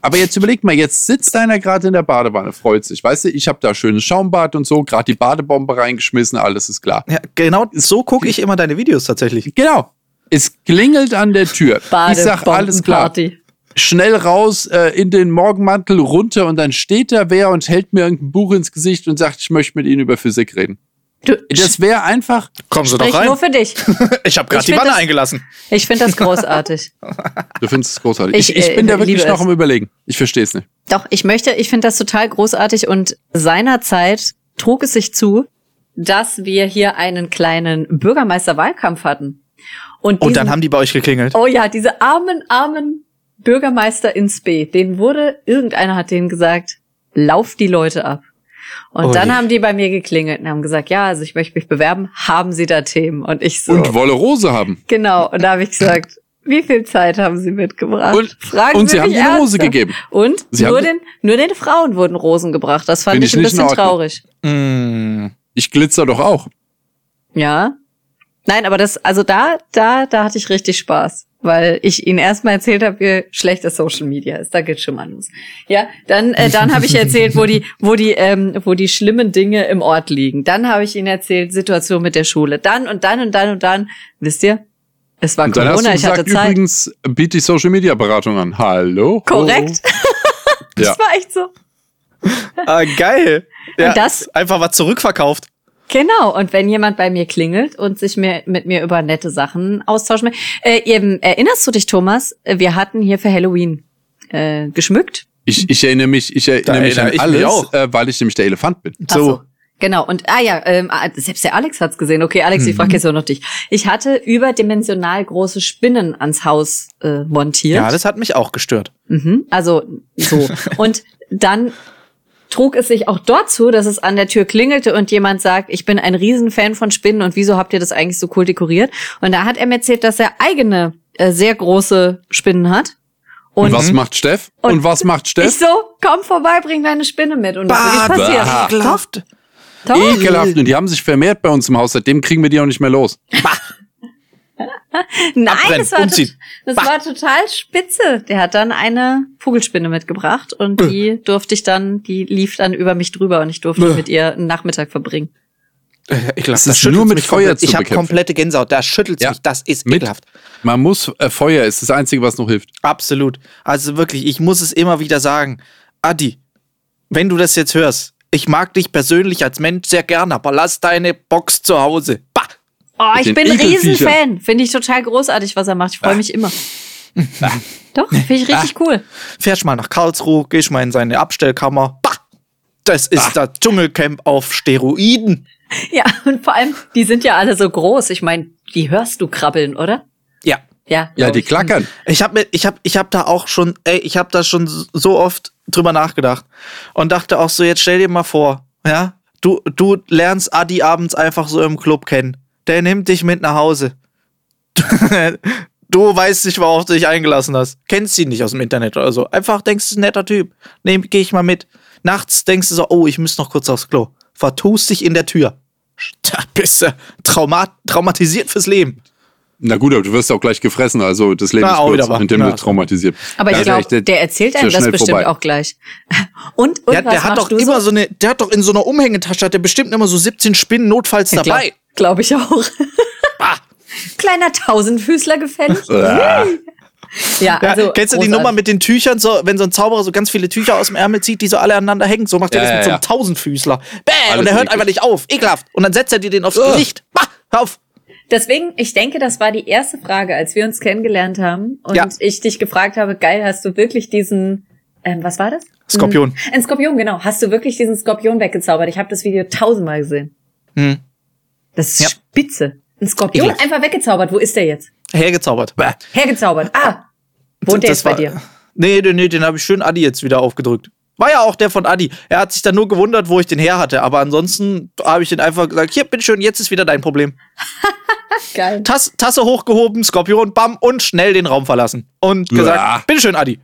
Aber jetzt überleg mal, jetzt sitzt einer gerade in der Badewanne, freut sich. Weißt du, ich habe da schönes Schaumbad und so, gerade die Badebombe reingeschmissen, alles ist klar. Ja, genau so gucke ich immer deine Videos tatsächlich. Genau. Es klingelt an der Tür. Ich sag, alles klar. Schnell raus äh, in den Morgenmantel runter und dann steht da wer und hält mir irgendein Buch ins Gesicht und sagt, ich möchte mit Ihnen über Physik reden. Du, das wäre einfach. Kommen Sie doch rein. nur für dich. <laughs> ich habe gerade die Wanne das, eingelassen. Ich finde das <laughs> großartig. du findest es großartig. Ich, ich, ich bin äh, da wirklich noch am Überlegen. Ich verstehe es nicht. Doch, ich möchte, ich finde das total großartig und seinerzeit trug es sich zu, dass wir hier einen kleinen Bürgermeisterwahlkampf hatten. Und, diesen, und dann haben die bei euch geklingelt. Oh ja, diese armen, armen Bürgermeister ins B. Denen wurde, irgendeiner hat denen gesagt, lauf die Leute ab. Und oh dann haben die bei mir geklingelt und haben gesagt, ja, also ich möchte mich bewerben, haben Sie da Themen? Und ich so. Und Wolle Rose haben. Genau. Und da habe ich gesagt, wie viel Zeit haben Sie mitgebracht? Und, Fragen und Sie, Sie haben die Rose gegeben. Und Sie nur den, nur den Frauen wurden Rosen gebracht. Das fand ich, ich ein bisschen traurig. Mm, ich glitzer doch auch. Ja. Nein, aber das, also da, da, da hatte ich richtig Spaß weil ich ihnen erstmal erzählt habe, wie schlecht das Social Media ist. Da geht's schon mal los. Ja, dann äh, dann habe ich erzählt, wo die wo die ähm, wo die schlimmen Dinge im Ort liegen. Dann habe ich ihnen erzählt Situation mit der Schule. Dann und dann und dann und dann, wisst ihr? Es war Corona, hast du ich hatte Zeit. Übrigens biete ich Social Media Beratung an. Hallo. Korrekt. <laughs> das ja. war echt so. ah, geil. Ja, und das einfach was zurückverkauft. Genau, und wenn jemand bei mir klingelt und sich mir, mit mir über nette Sachen austauschen will. Äh, eben, erinnerst du dich, Thomas? Wir hatten hier für Halloween äh, geschmückt. Ich, ich erinnere mich, ich erinnere mich an alles, auch. Äh, weil ich nämlich der Elefant bin. So. so. Genau, und ah ja, ähm, ah, selbst der Alex hat's gesehen. Okay, Alex, ich frage mhm. jetzt auch noch dich. Ich hatte überdimensional große Spinnen ans Haus äh, montiert. Ja, das hat mich auch gestört. Mhm, also so. <laughs> und dann trug es sich auch dort zu, dass es an der Tür klingelte und jemand sagt, ich bin ein Riesenfan von Spinnen und wieso habt ihr das eigentlich so cool dekoriert? Und da hat er mir erzählt, dass er eigene äh, sehr große Spinnen hat. Und, und was macht Steff? Und, und, was macht Steff? Ich so, komm vorbei, bring deine Spinne mit. Und bah, das ist passiert. Ekelhaft. Ekelhaft. Und die haben sich vermehrt bei uns im Haus. Seitdem kriegen wir die auch nicht mehr los. Bah. Nein, das, war, das war, total spitze. Der hat dann eine Vogelspinne mitgebracht und die durfte ich dann, die lief dann über mich drüber und ich durfte mit ihr einen Nachmittag verbringen. Äh, ich das, das ist nur mit Feuer zu Ich habe komplette Gänsehaut, da schüttelt ja. mich, das ist mit, ekelhaft. Man muss, äh, Feuer ist das Einzige, was noch hilft. Absolut. Also wirklich, ich muss es immer wieder sagen. Adi, wenn du das jetzt hörst, ich mag dich persönlich als Mensch sehr gerne, aber lass deine Box zu Hause. Bah! Oh, ich bin ein Riesenfan. Finde ich total großartig, was er macht. Ich freue mich immer. <laughs> Doch, finde ich richtig ah. cool. Fährst mal nach Karlsruhe, gehst mal in seine Abstellkammer. Bah! Das ist ah. das Dschungelcamp auf Steroiden. <laughs> Ja, und vor allem, die sind ja alle so groß. Ich meine, die hörst du krabbeln, oder? Ja. Ja, ja, die klackern. Ich habe ich hab, ich hab da auch schon, ey, ich habe da schon so oft drüber nachgedacht und dachte auch so, jetzt stell dir mal vor, ja, du du lernst Adi abends einfach so im Club kennen der nimmt dich mit nach Hause. du weißt nicht, worauf du dich eingelassen hast. Kennst ihn nicht aus dem Internet oder so. Einfach denkst du, ein netter Typ. Nee, geh ich mal mit. Nachts denkst du so, oh, ich muss noch kurz aufs Klo. Vertust dich in der Tür. Da bist du traumat traumatisiert fürs Leben. Na gut, aber du wirst auch gleich gefressen, also das Leben Na, ist kurz, indem ja. du traumatisiert. Aber ich glaube, der, erzählt einem das bestimmt vorbei. auch gleich. Und, <laughs> und ja, der hat doch immer so? so? eine, der hat doch in so einer Umhängetasche, hat der bestimmt immer so 17 Spinnen notfalls ja, dabei. Glaube ich auch. <laughs> Kleiner Tausendfüßler gefällig. <laughs> Ja, also ja, kennst du die Nummer mit den Tüchern, so, wenn so ein Zauberer so ganz viele Tücher aus dem Ärmel zieht, die so alle aneinander hängen, so macht er ja, das mit ja, so einem Tausendfüßler. Bäh, und er hört einfach nicht auf. Ekelhaft. Und dann setzt er dir den aufs. Gesicht. Bah, hör auf. Deswegen, ich denke, das war die erste Frage, als wir uns kennengelernt haben und ja. ich dich gefragt habe, geil, hast du wirklich diesen, ähm, was war das? Skorpion. Hm, ein Skorpion, genau. Hast du wirklich diesen Skorpion weggezaubert? Ich habe das Video tausendmal gesehen. Hm. Das ist ja. spitze. Ein Skorpion Eklig. einfach weggezaubert. Wo ist der jetzt? Hergezaubert. Hergezaubert. Ah. Wohnt der jetzt bei dir? Nee, nee, nee, den habe ich schön Adi jetzt wieder aufgedrückt. War ja auch der von Adi. Er hat sich dann nur gewundert, wo ich den her hatte. Aber ansonsten habe ich den einfach gesagt, hier, bitteschön, jetzt ist wieder dein Problem. <laughs> Geil. Tass, Tasse hochgehoben, Skorpion, bam, und schnell den Raum verlassen. Und gesagt, Ja. bitteschön, Adi.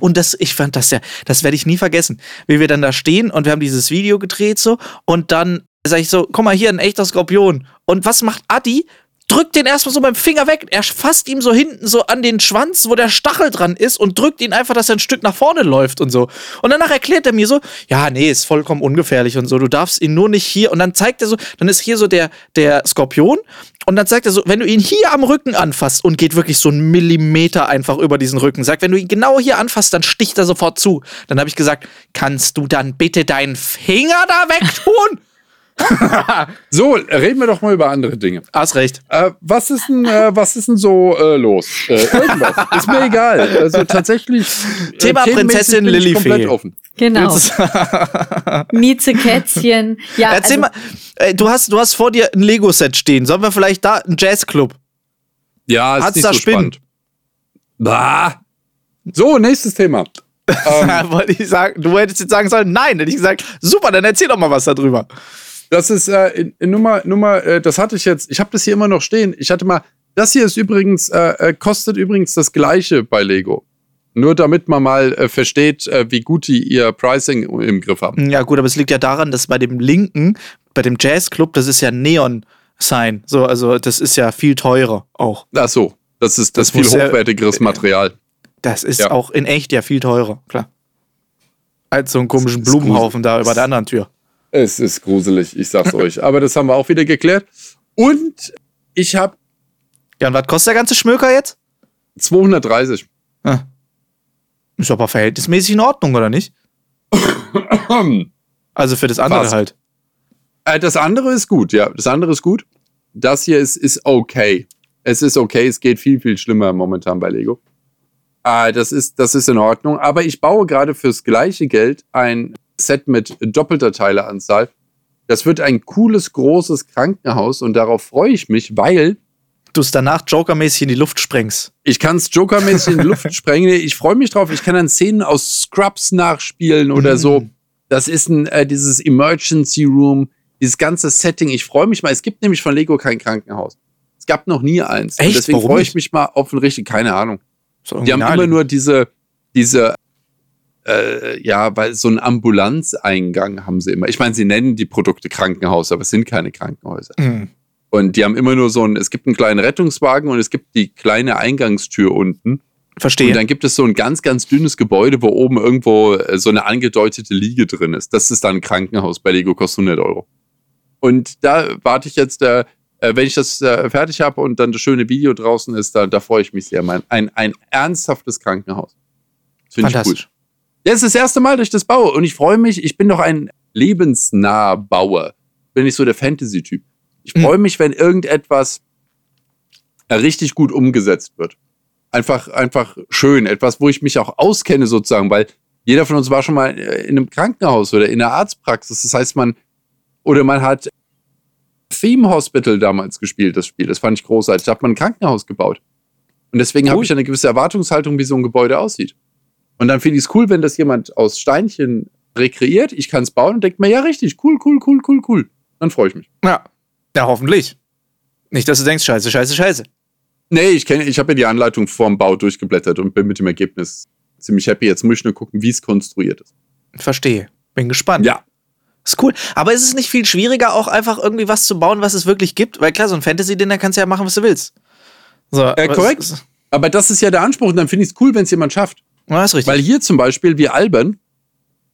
Und das, ich fand das ja, das werde ich nie vergessen. Wie wir dann da stehen und wir haben dieses Video gedreht so und dann sage ich so, guck mal hier, ein echter Skorpion. Und was macht Adi? Drückt den erstmal so beim Finger weg. Er fasst ihm so hinten so an den Schwanz, wo der Stachel dran ist und drückt ihn einfach, dass er ein Stück nach vorne läuft und so. Und danach erklärt er mir so, ja, nee, ist vollkommen ungefährlich und so. Du darfst ihn nur nicht hier. Und dann zeigt er so, dann ist hier so der, der Skorpion. Und dann sagt er so, wenn du ihn hier am Rücken anfasst und geht wirklich so einen Millimeter einfach über diesen Rücken, sagt, wenn du ihn genau hier anfasst, dann sticht er sofort zu. Dann habe ich gesagt, kannst du dann bitte deinen Finger da wegtun? <laughs> So, reden wir doch mal über andere Dinge. Hast recht. Äh, was ist denn, äh, was ist denn so äh, los? Äh, irgendwas. ist mir egal. Also tatsächlich. äh, Thema Prinzessin Lilifee. komplett offen. Genau. <laughs> Mieze Kätzchen. Ja, Erzähl also, mal, äh, du hast, du hast vor dir ein Lego-Set stehen. Sollen wir vielleicht da einen Jazzclub? Ja, ist Hat's nicht da so Spinnen? spannend. Bah. So, nächstes Thema. <laughs> Ähm, Wollte ich sagen, du hättest jetzt sagen sollen, nein. Hätte ich gesagt, super, dann erzähl doch mal was darüber. Das ist äh, Nummer, Nummer äh, das hatte ich jetzt, ich habe das hier immer noch stehen. Ich hatte mal, das hier ist übrigens, äh, äh, kostet übrigens das gleiche bei Lego. Nur damit man mal äh, versteht, äh, wie gut die ihr Pricing im Griff haben. Ja, gut, aber es liegt ja daran, dass bei dem linken, bei dem Jazzclub, das ist ja Neon-Sign. So, also das ist ja viel teurer auch. Ach so, das ist das, Das viel muss ja- hochwertigeres Material. Das ist Ja. auch in echt ja viel teurer, klar. Als so einen komischen Blumenhaufen da über der anderen Tür. Es ist gruselig, ich sag's euch. Aber das haben wir auch wieder geklärt. Und ich habe Ja, und was kostet der ganze Schmöker jetzt? 230. Ah. Ist aber verhältnismäßig in Ordnung, oder nicht? <coughs> Also für das andere Was? halt. Äh, das andere ist gut, ja. Das andere ist gut. Das hier ist, ist okay. Es ist okay, es geht viel, viel schlimmer momentan bei Lego. Äh, das, ist, das ist in Ordnung. Aber ich baue gerade fürs gleiche Geld ein Set mit doppelter Teileanzahl. Das wird ein cooles, großes Krankenhaus und darauf freue ich mich, weil Du es danach Joker-mäßig in die Luft sprengst. ich kann es Joker-mäßig in die Luft sprengen. Ich freue mich drauf. Ich kann dann Szenen aus Scrubs nachspielen oder so. Das ist ein, äh, dieses Emergency Room, dieses ganze Setting. Ich freue mich mal. Es gibt nämlich von Lego kein Krankenhaus. Es gab noch nie eins. Und Echt? deswegen freue ich mich mal auf ein richtig, keine Ahnung. Die haben immer nur diese, diese, äh, ja, weil so einen Ambulanzeingang haben sie immer. Ich meine, sie nennen die Produkte Krankenhaus, aber es sind keine Krankenhäuser. Hm. Und die haben immer nur so ein, es gibt einen kleinen Rettungswagen und es gibt die kleine Eingangstür unten. Und Verstehe. dann gibt es so ein ganz, ganz dünnes Gebäude, wo oben irgendwo äh, so eine angedeutete Liege drin ist. Das ist dann ein Krankenhaus bei Lego, kostet 100 Euro. Und da warte ich jetzt, äh, äh, wenn ich das äh, fertig habe und dann das schöne Video draußen ist, da, da freue ich mich sehr. Mein, ein, ein ernsthaftes Krankenhaus. Das Finde ich cool. Es ist das erste Mal, dass ich das baue und ich freue mich. Ich bin doch ein lebensnah Bauer. Bin nicht so der Fantasy-Typ. Ich freue mich, wenn irgendetwas richtig gut umgesetzt wird. Einfach, einfach schön. Etwas, wo ich mich auch auskenne sozusagen, weil jeder von uns war schon mal äh, in einem Krankenhaus oder in einer Arztpraxis. Das heißt, man, oder man hat Theme Hospital damals gespielt, das Spiel. Das fand ich großartig. Da hat man ein Krankenhaus gebaut. Und deswegen habe Cool. ich eine gewisse Erwartungshaltung, wie so ein Gebäude aussieht. Und dann finde ich es cool, wenn das jemand aus Steinchen rekreiert. Ich kann es bauen und denke mir, ja, richtig, cool, cool, cool, cool, cool. Dann freue ich mich. Ja. Ja, hoffentlich. Nicht, dass du denkst, scheiße, scheiße, scheiße. Nee, ich kenne, ich habe ja die Anleitung vorm Bau durchgeblättert und bin mit dem Ergebnis ziemlich happy. Jetzt muss ich nur gucken, wie es konstruiert ist. Verstehe. Bin gespannt. Ja. Ist cool. Aber ist es nicht viel schwieriger, auch einfach irgendwie was zu bauen, was es wirklich gibt? Weil klar, so ein Fantasy-Dinner kannst du ja machen, was du willst. So, Äh, korrekt. Aber das ist ja der Anspruch und dann finde ich es cool, wenn es jemand schafft. Ja, ist richtig. Weil hier zum Beispiel, wie Alban,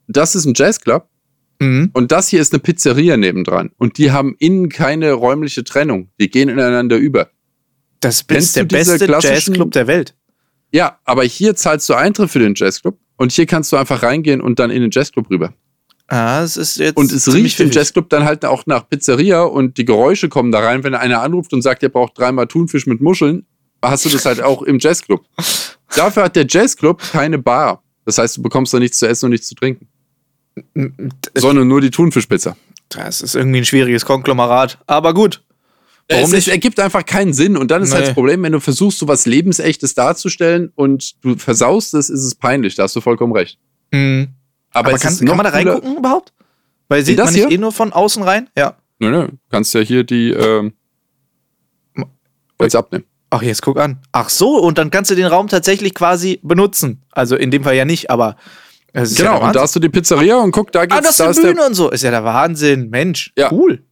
das ist ein Jazzclub mhm. und das hier ist eine Pizzeria nebendran. Und die haben innen keine räumliche Trennung. Die gehen ineinander über. Das ist der beste Jazzclub der Welt. Ja, aber hier zahlst du Eintritt für den Jazzclub und hier kannst du einfach reingehen und dann in den Jazzclub rüber. Ah, es ist jetzt Und es riecht im. Jazzclub dann halt auch nach Pizzeria und die Geräusche kommen da rein, wenn einer anruft und sagt, ihr braucht dreimal Thunfisch mit Muscheln, hast du das halt auch im Jazzclub. <laughs> Dafür hat der Jazzclub keine Bar. Das heißt, du bekommst da nichts zu essen und nichts zu trinken, sondern nur die Thunfischpizza. Das ist irgendwie ein schwieriges Konglomerat. Aber gut. Warum es, nicht? es ergibt einfach keinen Sinn. Und dann ist halt Nee. das Problem, wenn du versuchst, so was Lebensechtes darzustellen und du versaust es, ist es peinlich. Da hast du vollkommen recht. Mhm. Aber, Aber kann, kann man da reingucken überhaupt? Weil sieht man nicht hier? eh nur von außen rein? Ja. Nö, nö. Du kannst ja hier die ähm, jetzt abnehmen. Ach, jetzt guck an. Ach so, und dann kannst du den Raum tatsächlich quasi benutzen. Also in dem Fall ja nicht, aber. genau, ja und da hast du die Pizzeria und guck, da geht's. Ah, das ist da die Bühne und so. Ist ja der Wahnsinn. Mensch, ja. cool.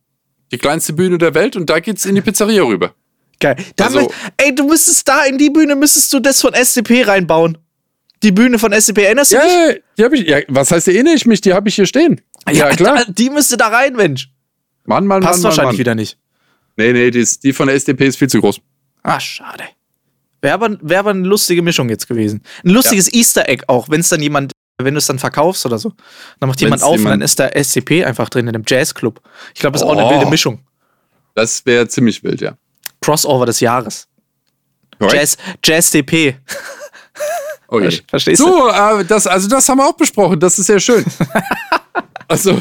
Die kleinste Bühne der Welt und da geht's in die Pizzeria rüber. Geil. Damit, also, ey, du müsstest da in die Bühne müsstest du das von SCP reinbauen. Die Bühne von SCP, erinnerst du ja, dich? Die hab ich, ja, was heißt, erinnere ich mich? Die habe ich hier stehen. Ja, klar. die müsste da rein, Mensch. Mann, Mann, Passt Mann, wahrscheinlich Mann. wieder nicht. Nee, nee, die, ist, die von der SDP ist viel zu groß. Ah, schade. Wäre aber, wär aber eine lustige Mischung jetzt gewesen. Ein lustiges ja. Easter Egg auch, wenn es dann jemand, wenn du es dann verkaufst oder so. Dann macht jemand Wenn's auf jemand und dann ist da SCP einfach drin in einem Jazzclub. Ich glaube, das ist oh. auch eine wilde Mischung. Das wäre ziemlich wild, ja. Crossover des Jahres. Right. Jazz, Jazz DP. Okay. <laughs> Verstehst du? So, äh, das, also das haben wir auch besprochen. Das ist sehr schön. <laughs> also,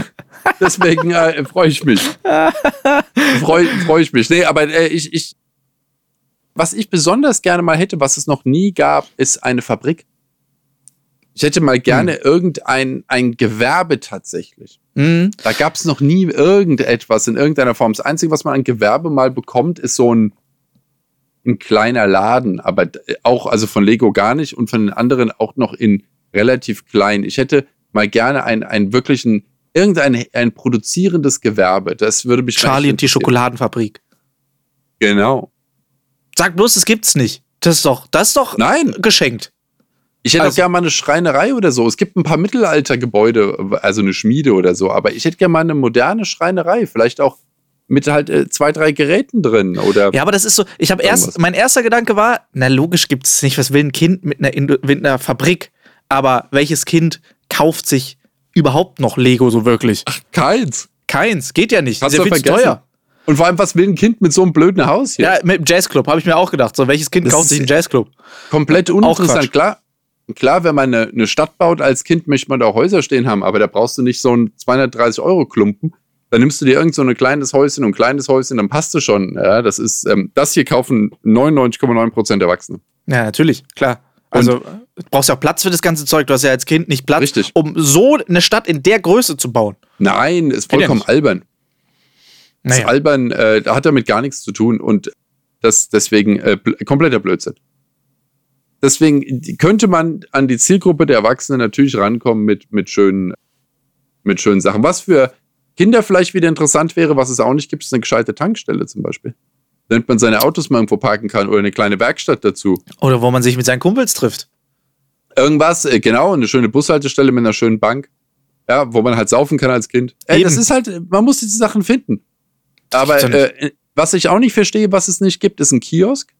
deswegen äh, freue ich mich. <laughs> Freue freu ich mich. Nee, aber äh, ich, ich, was ich besonders gerne mal hätte, was es noch nie gab, ist eine Fabrik. Ich hätte mal gerne hm. irgendein ein Gewerbe tatsächlich. Hm. Da gab es noch nie irgendetwas in irgendeiner Form. Das Einzige, was man an Gewerbe mal bekommt, ist so ein, ein kleiner Laden. Aber auch, also von Lego gar nicht und von den anderen auch noch in relativ klein. Ich hätte mal gerne einen, einen wirklichen, irgendein ein produzierendes Gewerbe. Das würde mich. Charlie und die Schokoladenfabrik. Genau. Sag bloß, es gibt's nicht. Das ist doch, das ist doch Nein. geschenkt. Ich hätte also, auch gerne mal eine Schreinerei oder so. Es gibt ein paar Mittelaltergebäude, also eine Schmiede oder so, aber ich hätte gerne mal eine moderne Schreinerei, vielleicht auch mit halt äh, zwei, drei Geräten drin oder. Ja, aber das ist so, ich habe erst, mein erster Gedanke war, na logisch gibt es nicht, was will ein Kind mit einer, mit einer Fabrik, aber welches Kind kauft sich überhaupt noch Lego so wirklich? Ach, keins. Keins, geht ja nicht. Hast ist ja viel zu teuer. Und vor allem, was will ein Kind mit so einem blöden Haus hier? Ja, mit dem Jazzclub, habe ich mir auch gedacht. So, welches Kind das kauft sich einen Jazzclub? Komplett uninteressant. Klar, klar, wenn man eine, eine, Stadt baut als Kind, möchte man da Häuser stehen haben, aber da brauchst du nicht so einen 230-Euro-Klumpen. Da nimmst du dir irgend so ein kleines Häuschen und ein kleines Häuschen, dann passt du schon. Ja, das ist, ähm, das hier kaufen 99,9 Prozent Erwachsene. Ja, natürlich, klar. Also du brauchst ja auch Platz für das ganze Zeug. Du hast ja als Kind nicht Platz, richtig. um so eine Stadt in der Größe zu bauen. Nein, ist vollkommen albern. Naja. Das Albern äh, hat damit gar nichts zu tun und das deswegen äh, kompletter Blödsinn. Deswegen könnte man an die Zielgruppe der Erwachsenen natürlich rankommen mit, mit, schönen, mit schönen Sachen. Was für Kinder vielleicht wieder interessant wäre, was es auch nicht gibt, ist eine gescheite Tankstelle zum Beispiel. Damit man seine Autos mal irgendwo parken kann oder eine kleine Werkstatt dazu. Oder wo man sich mit seinen Kumpels trifft. Irgendwas, äh, genau, eine schöne Bushaltestelle mit einer schönen Bank. Ja, wo man halt saufen kann als Kind. Ey, das ist halt, man muss diese Sachen finden. Aber äh, was ich auch nicht verstehe, was es nicht gibt, ist ein Kiosk.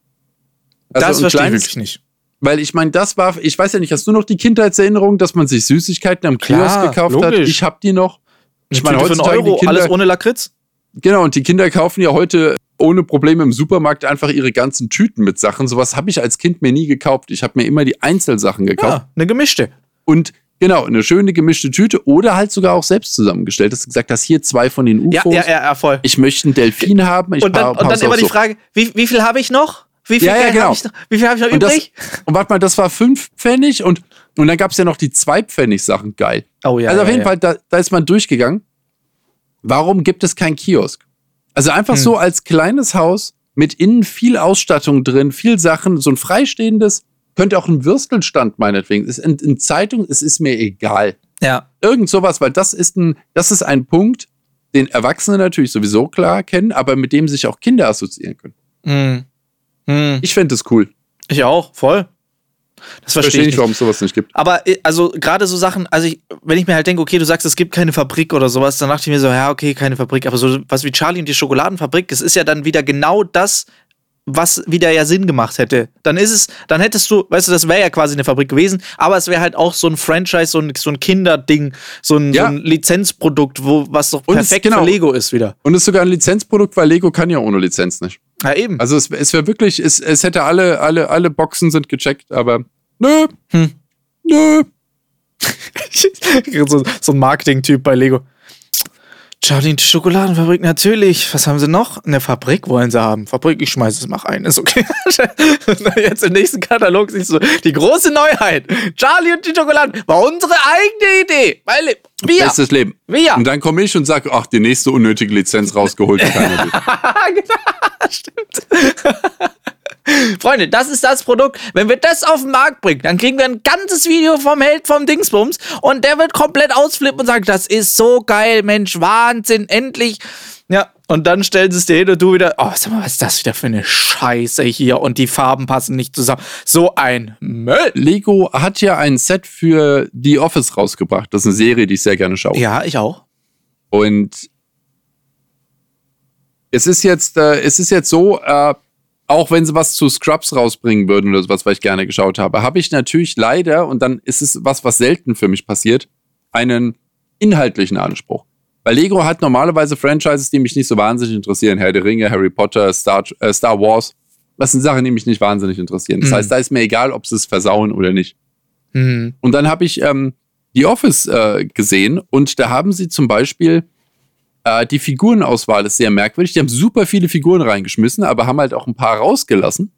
Also das verstehe ich wirklich nicht. Weil ich meine, das war, ich weiß ja nicht, hast du noch die Kindheitserinnerung, dass man sich Süßigkeiten am Kiosk Klar, gekauft logisch. hat? Ich hab die noch. Ich meine, heutzutage Euro, Kinder, alles ohne Lakritz? Genau, und die Kinder kaufen ja heute ohne Probleme im Supermarkt einfach ihre ganzen Tüten mit Sachen. Sowas habe ich als Kind mir nie gekauft. Ich habe mir immer die Einzelsachen gekauft. Ja, eine gemischte. Und Genau, eine schöne gemischte Tüte oder halt sogar auch selbst zusammengestellt. Dass du gesagt hast, hier zwei von den UFOs. Ja, ja, ja, voll. Ich möchte einen Delfin haben. Und dann, und dann immer die Frage, wie, wie viel habe ich noch? Wie viel ja, ja, genau. habe ich noch, wie viel hab ich noch und übrig? Das, und warte mal, das war fünf Pfennig und, und dann gab es ja noch die zwei Pfennig Sachen. Geil. Oh ja. Also auf ja, jeden ja. Fall, da, da ist man durchgegangen. Warum gibt es kein Kiosk? Also einfach hm. so als kleines Haus mit innen viel Ausstattung drin, viel Sachen, so ein freistehendes, könnte auch ein Würstelstand meinetwegen. Ist in, in Zeitung, es ist mir egal. Ja. Irgend sowas, weil das ist ein, das ist ein Punkt, den Erwachsene natürlich sowieso klar kennen, aber mit dem sich auch Kinder assoziieren können. Mhm. Mhm. Ich fände das cool. Ich auch, voll. Das verstehe ich nicht, warum es sowas nicht gibt. Aber äh, also gerade so Sachen, also ich, wenn ich mir halt denke, okay, du sagst, es gibt keine Fabrik oder sowas, dann dachte ich mir so, ja, okay, keine Fabrik, aber so was wie Charlie und die Schokoladenfabrik, das ist ja dann wieder genau das, was wieder ja Sinn gemacht hätte. Dann ist es, dann hättest du, weißt du, das wäre ja quasi eine Fabrik gewesen, aber es wäre halt auch so ein Franchise, so ein, so ein Kinderding, so ein, ja. so ein Lizenzprodukt, wo, was doch perfekt genau. für Lego ist wieder. Und es ist sogar ein Lizenzprodukt, weil Lego kann ja ohne Lizenz nicht. Ja, eben. Also es, es wäre wirklich, es, es hätte alle, alle, alle Boxen sind gecheckt, aber nö. Hm. Nö. <laughs> so, so ein Marketing-Typ bei Lego. Charlie, die Schokoladenfabrik, natürlich. Was haben sie noch? Eine Fabrik wollen sie haben. Fabrik, ich schmeiße es mal ein, ist okay. <laughs> Jetzt im nächsten Katalog siehst du die große Neuheit. Charlie und die Schokoladen war unsere eigene Idee. Weil wir. Bestes Leben. Wir. Und dann komme ich und sage, ach, die nächste unnötige Lizenz rausgeholt. will. <laughs> genau, stimmt. Freunde, das ist das Produkt. Wenn wir das auf den Markt bringen, dann kriegen wir ein ganzes Video vom Held vom Dingsbums und der wird komplett ausflippen und sagen, das ist so geil, Mensch, Wahnsinn, endlich. Ja, und dann stellen sie es dir hin und du wieder, oh, sag mal, was ist das wieder für eine Scheiße hier und die Farben passen nicht zusammen. So ein Müll. Lego hat ja ein Set für The Office rausgebracht. Das ist eine Serie, die ich sehr gerne schaue. Ja, ich auch. Und es ist jetzt, äh, es ist jetzt so, äh, auch wenn sie was zu Scrubs rausbringen würden oder sowas, was ich gerne geschaut habe, habe ich natürlich leider, und dann ist es was, was selten für mich passiert, einen inhaltlichen Anspruch. Weil Lego hat normalerweise Franchises, die mich nicht so wahnsinnig interessieren. Herr der Ringe, Harry Potter, Star, äh, Star Wars. Das sind Sachen, die mich nicht wahnsinnig interessieren. Das Mhm. heißt, da ist mir egal, ob sie es versauen oder nicht. Mhm. Und dann habe ich ähm, The Office äh, gesehen und da haben sie zum Beispiel äh, die Figurenauswahl ist sehr merkwürdig. Die haben super viele Figuren reingeschmissen, aber haben halt auch ein paar rausgelassen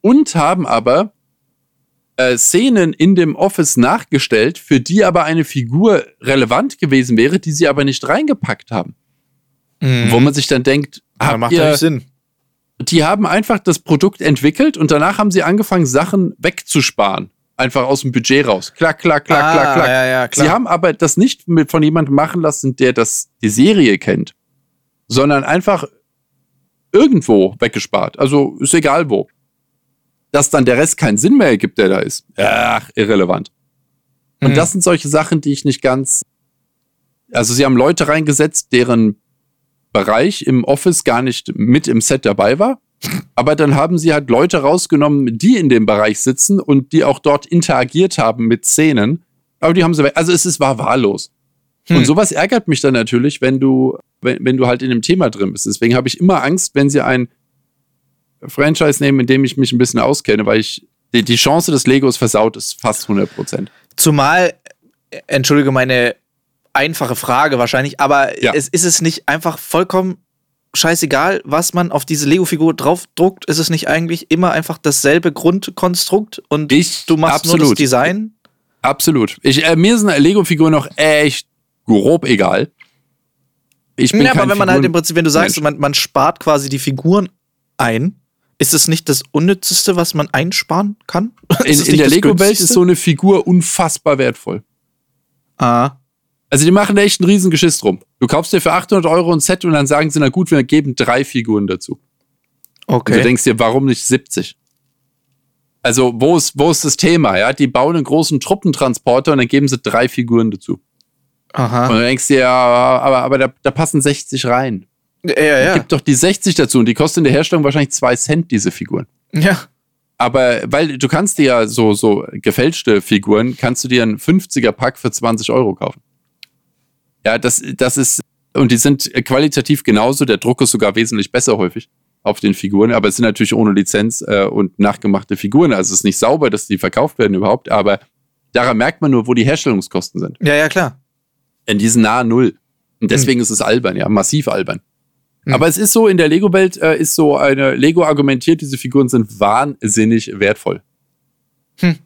und haben aber äh, Szenen in dem Office nachgestellt, für die aber eine Figur relevant gewesen wäre, die sie aber nicht reingepackt haben. Mhm. Wo man sich dann denkt, ja, macht ihr, Sinn. die haben einfach das Produkt entwickelt und danach haben sie angefangen, Sachen wegzusparen. Einfach aus dem Budget raus. Klack, klack, klack, Ah, klack, klack. ja, ja, klar. Sie haben aber das nicht mit von jemandem machen lassen, der das, die Serie kennt, sondern einfach irgendwo weggespart. Also ist egal wo. Dass dann der Rest keinen Sinn mehr ergibt, der da ist. Ach, irrelevant. Und Mhm. das sind solche Sachen, die ich nicht ganz. Also sie haben Leute reingesetzt, deren Bereich im Office gar nicht mit im Set dabei war. Aber dann haben sie halt Leute rausgenommen, die in dem Bereich sitzen und die auch dort interagiert haben mit Szenen. Aber die haben sie. Also es ist, war wahllos. Hm. Und sowas ärgert mich dann natürlich, wenn du, wenn, wenn du halt in dem Thema drin bist. Deswegen habe ich immer Angst, wenn sie ein Franchise nehmen, in dem ich mich ein bisschen auskenne, weil ich die, die Chance des Legos versaut ist fast 100 Prozent. Zumal, äh, entschuldige meine einfache Frage wahrscheinlich, aber Ja. es ist es nicht einfach vollkommen scheißegal, was man auf diese Lego-Figur draufdruckt? Ist es nicht eigentlich immer einfach dasselbe Grundkonstrukt und Ich- du machst nur das absolut. Design? Absolut. Ich, äh, mir sind Lego-Figuren noch echt grob egal. Ich bin Ja, aber wenn man halt im Prinzip, wenn du sagst, man, man spart quasi die Figuren ein, ist es nicht das Unnützeste, was man einsparen kann? <laughs> in, Ist in der Lego-Welt ist so eine Figur unfassbar wertvoul. Ah. Also die machen da echt einen riesen Geschiss drum. Du kaufst dir für 800 Euro ein Set und dann sagen sie, na gut, wir geben drei Figuren dazu. Und Okay. du denkst dir, warum nicht 70? Also wo ist, wo ist das Thema? Ja, die bauen einen großen Truppentransporter und dann geben sie drei Figuren dazu. Und Aha. du denkst dir, ja, aber, aber da, da passen 60 rein. Ja, ja. Gib doch die 60 dazu und die kosten in der Herstellung wahrscheinlich zwei Cent, diese Figuren. Ja. Aber weil du kannst dir ja so, so gefälschte Figuren, kannst du dir einen 50er-Pack für 20 Euro kaufen. Ja, das, das ist, und die sind qualitativ genauso, der Druck ist sogar wesentlich besser häufig auf den Figuren, aber es sind natürlich ohne Lizenz äh, und nachgemachte Figuren. Also es ist nicht sauber, dass die verkauft werden überhaupt, aber daran merkt man nur, wo die Herstellungskosten sind. Ja, ja, klar. In diesen nahe Null. Und deswegen ist es albern, ja, massiv albern. Hm. Aber es ist so, in der Lego-Welt äh, ist so eine, Lego argumentiert, diese Figuren sind wahnsinnig wertvoll. Hm.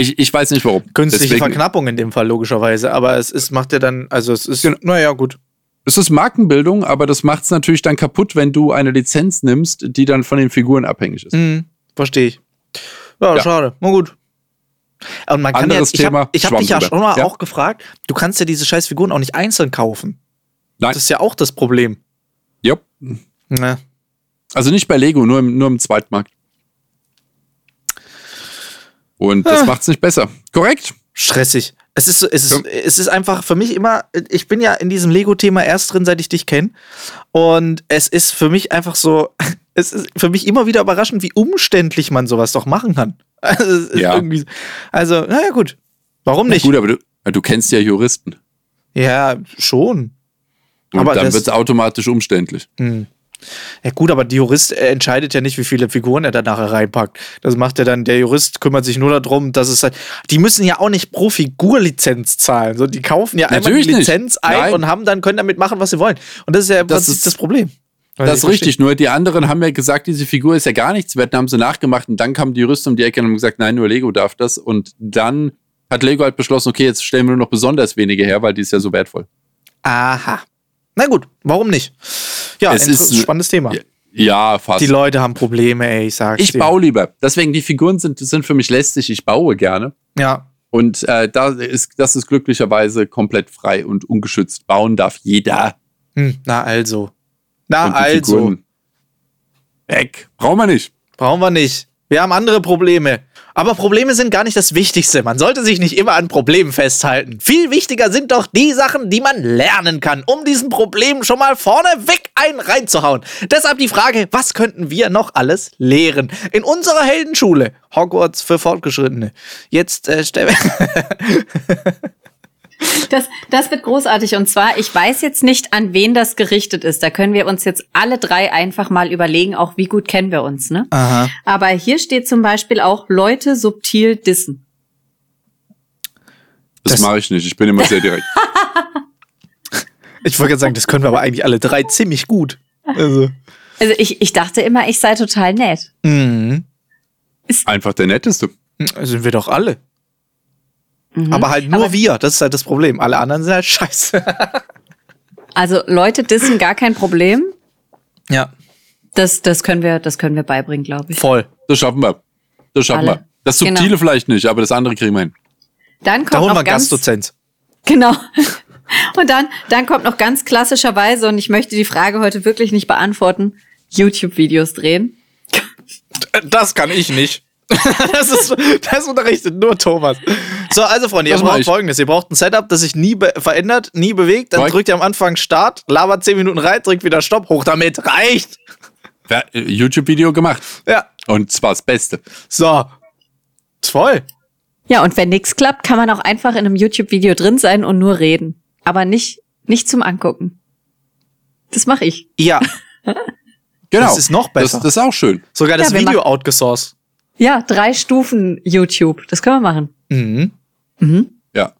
Ich, ich weiß nicht warum. Künstliche Deswegen- Verknappung in dem Fall, logischerweise. Aber es ist, macht ja dann, also es ist, Genau. naja, gut. Es ist Markenbildung, aber das macht es natürlich dann kaputt, wenn du eine Lizenz nimmst, die dann von den Figuren abhängig ist. Mhm, verstehe ich. Ja, Ja. schade. Na gut. Und man kann Anderes ja, ich Thema, habe ich hab Schwamm dich ja schon mal Ja. auch gefragt, du kannst ja diese scheiß Figuren auch nicht einzeln kaufen. Nein. Das ist ja auch das Problem. Jupp. Ja. Also nicht bei Lego, nur im, nur im Zweitmarkt. Und das Ah. macht es nicht besser. Korrekt? Stressig. Es ist, es, ist, Ja. es ist einfach für mich immer, ich bin ja in diesem Lego-Thema erst drin, seit ich dich kenne. Und es ist für mich einfach so, <laughs> es ist für mich immer wieder überraschend, wie umständlich man sowas doch machen kann. <laughs> Also, Ja. also naja, gut. Warum Na nicht? Gut, aber du, du kennst ja Juristen. Ja, schon. Und Aber dann wird es automatisch umständlich. Hm. Ja gut, aber der Jurist entscheidet ja nicht, wie viele Figuren er da nachher reinpackt. Das macht ja dann, der Jurist kümmert sich nur darum, dass es halt, die müssen ja auch nicht pro Figur-Lizenz zahlen. So, die kaufen ja Natürlich einmal die Lizenz nicht. ein Nein. und haben dann, können damit machen, was sie wollen. Und das ist ja das, ist das Problem. Das ist richtig, nur die anderen haben ja gesagt, diese Figur ist ja gar nichts wert, haben sie nachgemacht und dann kam die Juristen um die Ecke und haben gesagt, nein, nur Lego darf das. Und dann hat Lego halt beschlossen, okay, jetzt stellen wir nur noch besonders wenige her, weil die ist ja so wertvoll. Aha. Na gut, warum nicht? Ja, es ist ein spannendes Thema. Ja, fast. Die Leute haben Probleme, ey, ich sag's Ich dir. baue lieber. Deswegen, die Figuren sind, sind für mich lästig. Ich baue gerne. Ja. Und äh, da ist, das ist glücklicherweise komplett frei und ungeschützt. Bauen darf jeder. Hm, na also. Na also. Figuren weg. Brauchen wir nicht. Brauchen wir nicht. Wir haben andere Probleme. Aber Probleme sind gar nicht das Wichtigste. Man sollte sich nicht immer an Problemen festhalten. Viel wichtiger sind doch die Sachen, die man lernen kann, um diesen Problemen schon mal vorneweg einen reinzuhauen. Deshalb die Frage, was könnten wir noch alles lehren? In unserer Heldenschule. Hogwarts für Fortgeschrittene. Jetzt äh, stell <laughs> <laughs> Das, das wird großartig. Und zwar, ich weiß jetzt nicht, an wen das gerichtet ist. Da können wir uns jetzt alle drei einfach mal überlegen, auch wie gut kennen wir uns, ne? Aha. Aber hier steht zum Beispiel auch Leute subtil dissen. Das, das mache ich nicht. Ich bin immer sehr direkt. <laughs> ich wollte gerade sagen, das können wir aber eigentlich alle drei ziemlich gut. Also, also ich, ich dachte immer, ich sei total nett. Mhm. Einfach der Netteste. Sind wir doch alle. Mhm. Aber halt nur Aber wir, das ist halt das Problem. Alle anderen sind halt scheiße. <laughs> also Leute dissen gar kein Problem. Ja. Das, das, können wir, das können wir beibringen, glaube ich. Voll. Das schaffen wir. Das schaffen Alle. wir. Das Subtile genau. vielleicht nicht, aber das andere kriegen wir hin. Dann kommt da holen wir ganz, Gastdozenz. Genau. <laughs> Und dann, dann kommt noch ganz klassischerweise, und ich möchte die Frage heute wirklich nicht beantworten, YouTube-Videos drehen. Das kann ich nicht. <laughs> das, ist, das unterrichtet nur Thomas. So, also Freunde, ihr braucht folgendes. Ihr braucht ein Setup, das sich nie verändert, nie bewegt. Dann drückt ihr am Anfang Start, labert 10 Minuten rein, drückt wieder Stopp, hoch damit, reicht. Ja, YouTube-Video gemacht. Ja. Und zwar das Beste. So. Voll. Ja, und wenn nichts klappt, kann man auch einfach in einem YouTube-Video drin sein und nur reden. Aber nicht, nicht zum Angucken. Das mache ich. Ja. <laughs> genau. Das ist noch besser. Das, das ist auch schön. Sogar das ja, Video outgesourced. Ja, drei Stufen YouTube. Das können wir machen. Mhm. Mhm. Ja.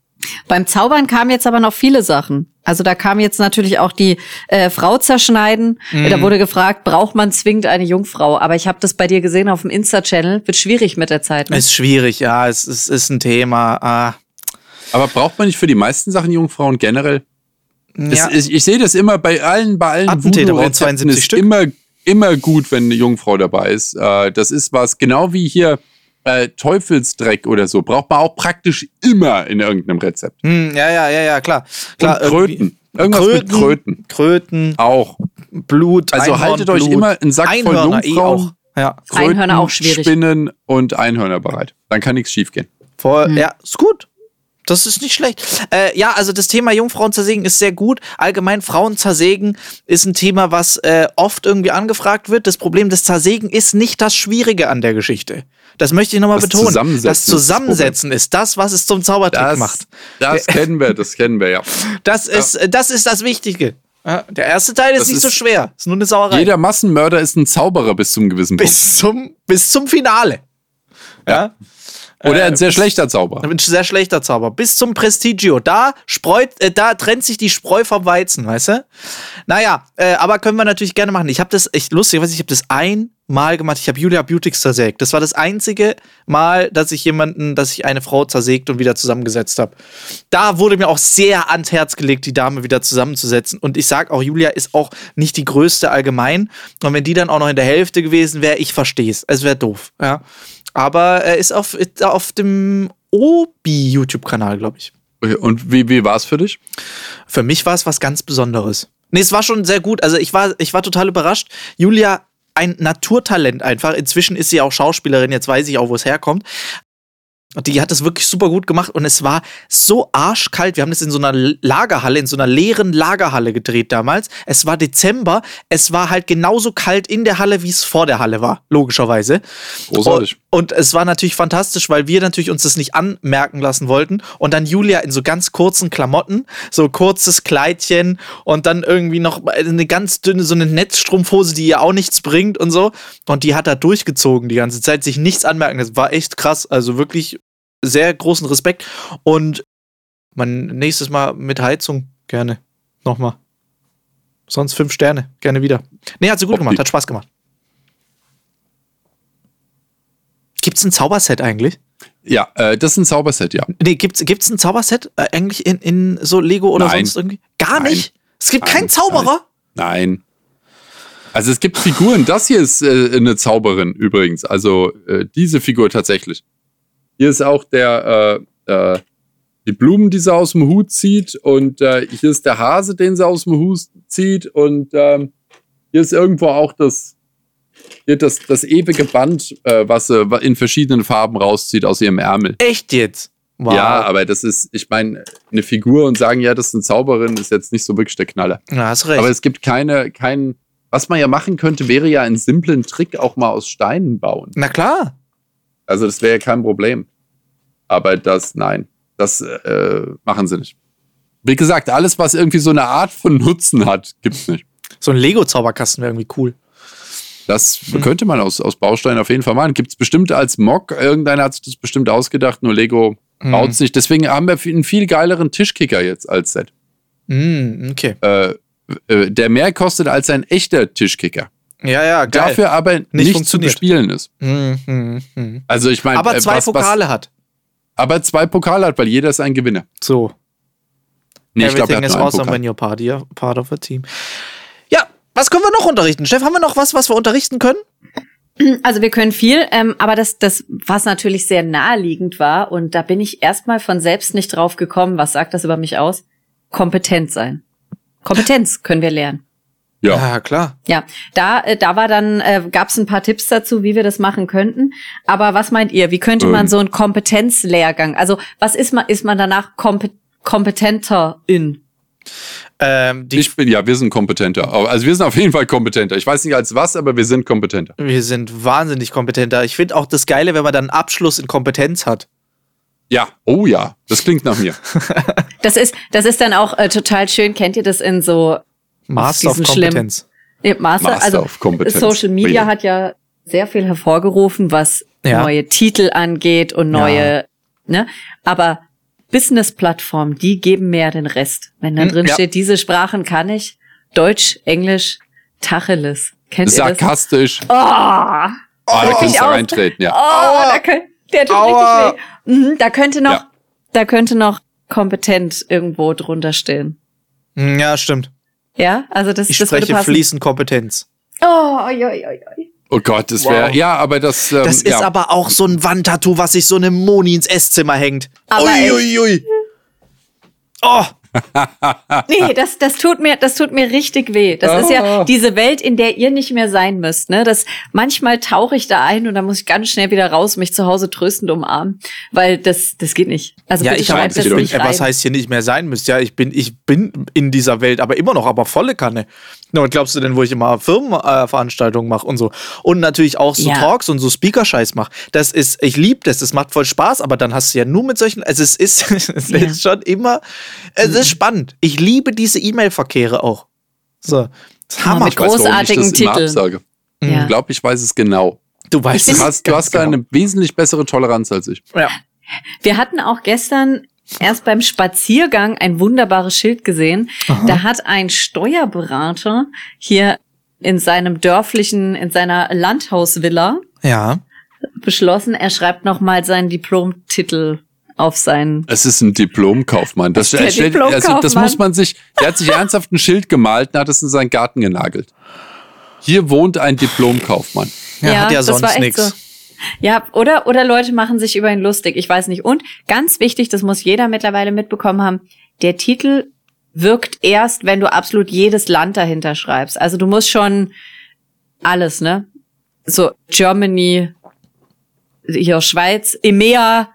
Beim Zaubern kamen jetzt aber noch viele Sachen. Also da kam jetzt natürlich auch die äh, Frau zerschneiden. Mhm. Da wurde gefragt, braucht man zwingend eine Jungfrau? Aber ich habe das bei dir gesehen auf dem Insta-Channel. Wird schwierig mit der Zeit. Ne? Ist schwierig, ja. Es, es ist ein Thema. Ah. Aber braucht man nicht für die meisten Sachen Jungfrauen generell? Ja. Es, ich, ich sehe das immer bei allen, bei allen Attentäter brauchen 72 Stück. Immer immer gut, wenn eine Jungfrau dabei ist. Äh, das ist was, genau wie hier äh, Teufelsdreck oder so, braucht man auch praktisch immer in irgendeinem Rezept. Hm, ja, ja, ja, ja, klar. klar Und Kröten. Irgendwas Kröten, mit Kröten. Kröten. Auch. Blut. Also Einhorn, haltet euch immer einen Sack Einhörner voll eh Jungfrauen. Eh auch. Ja. Kröten, Einhörner auch schwierig. Spinnen und Einhörner bereit. Dann kann nichts schief gehen. Voll, hm. Ja, ist gut. Das ist nicht schlecht. Äh, ja, also das Thema Jungfrauen zersägen ist sehr gut. Allgemein Frauen zersägen ist ein Thema, was äh, oft irgendwie angefragt wird. Das Problem des Zersägen ist nicht das Schwierige an der Geschichte. Das möchte ich nochmal betonen. Zusammensetzen das Zusammensetzen ist das, was es zum Zaubertrick das, macht. Das <laughs> kennen wir, das kennen wir, ja. Das ist, ja. das, ist das Wichtige. Der erste Teil ist das nicht ist so schwer. Ist nur eine Sauerei. Jeder Massenmörder ist ein Zauberer bis zum gewissen Punkt. Bis zum, bis zum Finale. ja? ja? Oder ein äh, sehr schlechter Zauber. Ein sehr schlechter Zauber. Bis zum Prestigio. Da spreut, äh, da trennt sich die Spreu vom Weizen, weißt du? Naja, äh, aber können wir natürlich gerne machen. Ich habe das, echt lustig, weiß ich, ich habe das einmal gemacht. Ich habe Julia Beautix zersägt. Das war das einzige Mal, dass ich jemanden, dass ich eine Frau zersägt und wieder zusammengesetzt habe. Da wurde mir auch sehr ans Herz gelegt, die Dame wieder zusammenzusetzen. Und ich sag auch, Julia ist auch nicht die größte allgemein. Und wenn die dann auch noch in der Hälfte gewesen wäre, ich verstehe es. Es wäre doof, ja. Aber er ist auf, auf dem Obi-YouTube-Kanal, glaube ich. Und wie, wie war es für dich? Für mich war es was ganz Besonderes. Nee, es war schon sehr gut. Also ich war, ich war total überrascht. Julia, ein Naturtalent einfach. Inzwischen ist sie auch Schauspielerin, jetzt weiß ich auch, wo es herkommt. Und die hat das wirklich super gut gemacht und es war so arschkalt. Wir haben das in so einer Lagerhalle, in so einer leeren Lagerhalle gedreht damals. Es war Dezember. Es war halt genauso kalt in der Halle, wie es vor der Halle war, logischerweise. Großartig. Und es war natürlich fantastisch, weil wir natürlich uns das nicht anmerken lassen wollten. Und dann Julia in so ganz kurzen Klamotten, so kurzes Kleidchen und dann irgendwie noch eine ganz dünne, so eine Netzstrumpfhose, die ihr auch nichts bringt und so. Und die hat da durchgezogen die ganze Zeit, sich nichts anmerken. Das war echt krass. Also wirklich sehr großen Respekt. Und mein nächstes Mal mit Heizung gerne. Nochmal. Sonst fünf Sterne. Gerne wieder. Nee, hat sie gut okay. gemacht. Hat Spaß gemacht. Gibt's ein Zauberset eigentlich? Ja, äh, das ist ein Zauberset, ja. Nee, gibt's, gibt's ein Zauberset äh, eigentlich in, in so Lego oder Nein. sonst irgendwie? Gar Nein. nicht? Es gibt Nein. keinen Zauberer? Nein. Also es gibt Figuren. Das hier ist äh, eine Zauberin übrigens. Also äh, diese Figur tatsächlich. Hier ist auch der äh, äh, die Blumen, die sie aus dem Hut zieht und äh, hier ist der Hase, den sie aus dem Hut zieht und ähm, hier ist irgendwo auch das das, das ewige Band, äh, was sie in verschiedenen Farben rauszieht aus ihrem Ärmel. Echt jetzt? Wow. Ja, aber das ist, ich meine, eine Figur und sagen, ja, das ist eine Zauberin, ist jetzt nicht so wirklich der Knaller. Ja, hast recht. Aber es gibt keine, keinen, was man ja machen könnte, wäre ja einen simplen Trick auch mal aus Steinen bauen. Na klar. Also das wäre ja kein Problem. Aber das, nein, das äh, machen sie nicht. Wie gesagt, alles, was irgendwie so eine Art von Nutzen hat, gibt's nicht. So ein Lego-Zauberkasten wäre irgendwie cool. Das hm. könnte man aus, aus Bausteinen auf jeden Fall machen. Gibt es bestimmt als Mock, irgendeiner hat sich das bestimmt ausgedacht, nur Lego hm. baut es nicht. Deswegen haben wir einen viel geileren Tischkicker jetzt als Set. Hm, okay. Äh, äh, der mehr kostet als ein echter Tischkicker. Ja, ja, geil. Dafür aber nicht, nicht zu bespielen ist. Hm, hm, hm. Also ich meine, aber äh, zwei was, Pokale was, hat. Aber zwei Pokale hat, weil jeder ist ein Gewinner. So. Nee, Everything ich glaub, is awesome when you're part, part of a team. Was können wir noch unterrichten? Chef, haben wir noch was, was wir unterrichten können? Also wir können viel, ähm, aber das, das, was natürlich sehr naheliegend war, und da bin ich erstmal von selbst nicht drauf gekommen, was sagt das über mich aus? Kompetent sein. Kompetenz können wir lernen. Ja. ja, klar. Ja, da, äh, da war dann, äh, gab es ein paar Tipps dazu, wie wir das machen könnten. Aber was meint ihr? Wie könnte man ähm. so einen Kompetenzlehrgang? Also was ist man, ist man danach kompet kompetenter in? Ähm, ich bin, ja, wir sind kompetenter. Also wir sind auf jeden Fall kompetenter. Ich weiß nicht als was, aber wir sind kompetenter. Wir sind wahnsinnig kompetenter. Ich finde auch das Geile, wenn man dann einen Abschluss in Kompetenz hat. Ja, oh ja, das klingt nach mir. <laughs> das ist, das ist dann auch äh, total schön. Kennt ihr das in so Master of Kompetenz? Ja, Master, Master also of Kompetenz. Social Media hat ja sehr viel hervorgerufen, was ja. neue Titel angeht und neue, ja. ne? Aber Business-Plattformen, die geben mehr den Rest. Wenn da hm, drin ja. steht, diese Sprachen kann ich, Deutsch, Englisch, Tacheles. Kennt Sarkastisch. ihr das? Oh, oh da kannst du reintreten, ja. Oh, da könnte, der tut Aua. richtig weh. Mhm, da könnte noch, ja. da könnte noch kompetent irgendwo drunter stehen. Hm, ja, stimmt. Ja, also das, ich das spreche fließend Kompetenz. Oh, oi, oi, oi. Oh Gott, das wäre. Wow. Ja, aber das. Ähm, das ist ja. aber auch so ein Wandtattoo, was sich so eine Moni ins Esszimmer hängt. Uiuiui. Ui, ui. Oh, <laughs> nee, das, das tut mir, das tut mir richtig weh. Das oh. ist ja oh. diese Welt, in der ihr nicht mehr sein müsst, ne? Das, manchmal tauche ich da ein und dann muss ich ganz schnell wieder raus, mich zu Hause tröstend umarmen, weil das, das geht nicht. Also ja, ich habe das nicht rein. was heißt hier nicht mehr sein müsst? Ja, ich bin, ich bin in dieser Welt, aber immer noch, aber volle Kanne. Na, was glaubst du denn, wo ich immer Firmenveranstaltungen äh, mache und so? Und natürlich auch so ja. Talks und so Speaker-Scheiß mache. Das ist, ich liebe das, das macht voll Spaß, aber dann hast du ja nur mit solchen, also es ist, <laughs> es ja. ist schon immer, es ist spannend. Ich liebe diese E-Mail-Verkehre auch. So. Das Hammer. Mit großartigen Titeln. Ja. Ich glaube, ich weiß es genau. Du weißt es. Du hast, du hast genau. da eine wesentlich bessere Toleranz als ich. Ja. Wir hatten auch gestern erst beim Spaziergang ein wunderbares Schild gesehen. Aha. Da hat ein Steuerberater hier in seinem dörflichen, in seiner Landhausvilla ja. beschlossen, er schreibt nochmal seinen Diplomtitel auf sein. Es ist ein Diplomkaufmann. Das, stellt, Diplomkaufmann. Also, das muss man sich. Der hat sich ernsthaft ein Schild gemalt und hat es in seinen Garten genagelt. Hier wohnt ein Diplomkaufmann. Ja, ja hat ja sonst nichts. So. Ja, oder, oder Leute machen sich über ihn lustig. Ich weiß nicht. Und ganz wichtig, das muss jeder mittlerweile mitbekommen haben, der Titel wirkt erst, wenn du absolut jedes Land dahinter schreibst. Also du musst schon alles, ne? So Germany, hier Schweiz, EMEA,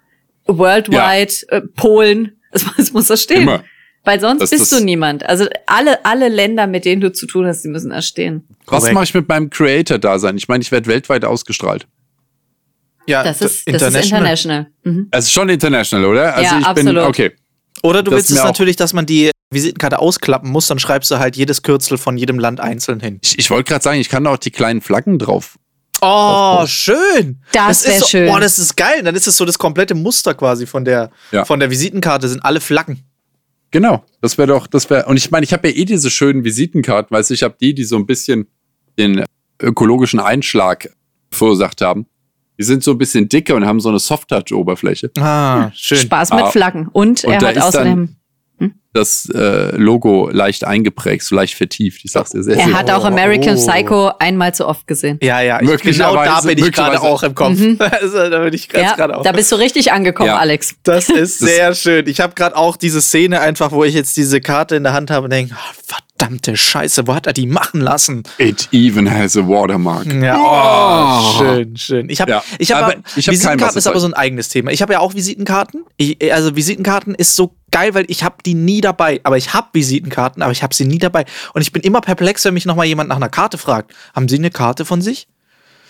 worldwide, ja. äh, Polen. <laughs> Das, das muss da stehen. Immer. Weil sonst das, bist das du niemand. Also alle, alle Länder, mit denen du zu tun hast, die müssen da stehen. Was mache ich mit meinem Creator-Dasein? Ich meine, ich werde weltweit ausgestrahlt. Ja, Das ist das ist international. Mhm. Es ist schon international, oder? Also Ja, ich bin, absolut. okay. Oder du Das willst es natürlich, dass man die Visitenkarte ausklappen muss, dann schreibst du halt jedes Kürzel von jedem Land einzeln hin. Ich, ich wollte gerade sagen, ich kann da auch die kleinen Flaggen drauf. Oh, schön. Das ist wär so, schön. Boah, das ist geil. Dann ist es so das komplette Muster quasi von der, Ja. von der Visitenkarte, sind alle Flaggen. Genau, das wäre doch, das wäre, und ich meine, ich habe ja eh diese schönen Visitenkarten, weißt du, ich habe die, die so ein bisschen den ökologischen Einschlag verursacht haben. Die sind so ein bisschen dicker und haben so eine Soft-Touch-Oberfläche. Ah, schön. Spaß mit Ah. Flaggen. Und, Und er hat außerdem, Das äh, Logo leicht eingeprägt, so leicht vertieft. Ich sag's dir sehr, er sehr. hat auch American Oh. Psycho einmal zu oft gesehen. Ja, ja, ich, genau Möglicherweise- da bin ich gerade möglicherweise- auch im Kopf. <laughs> Also, da bin ich ganz Ja, gerade auch. da bist du richtig angekommen, Ja. Alex. Das <laughs> ist sehr schön. Ich habe gerade auch diese Szene einfach, wo ich jetzt diese Karte in der Hand habe und denke, ah, verdammte Scheiße, wo hat er die machen lassen? It even has a watermark. Ja, oh, schön, schön. Ich habe, Ja, ich habe, hab kein Visitenkarten ist aber so ein eigenes Thema. Ich habe ja auch Visitenkarten. Ich, also Visitenkarten ist so geil, weil ich habe die nie dabei. Aber ich habe Visitenkarten, aber ich habe sie nie dabei. Und ich bin immer perplex, wenn mich noch mal jemand nach einer Karte fragt. Haben Sie eine Karte von sich?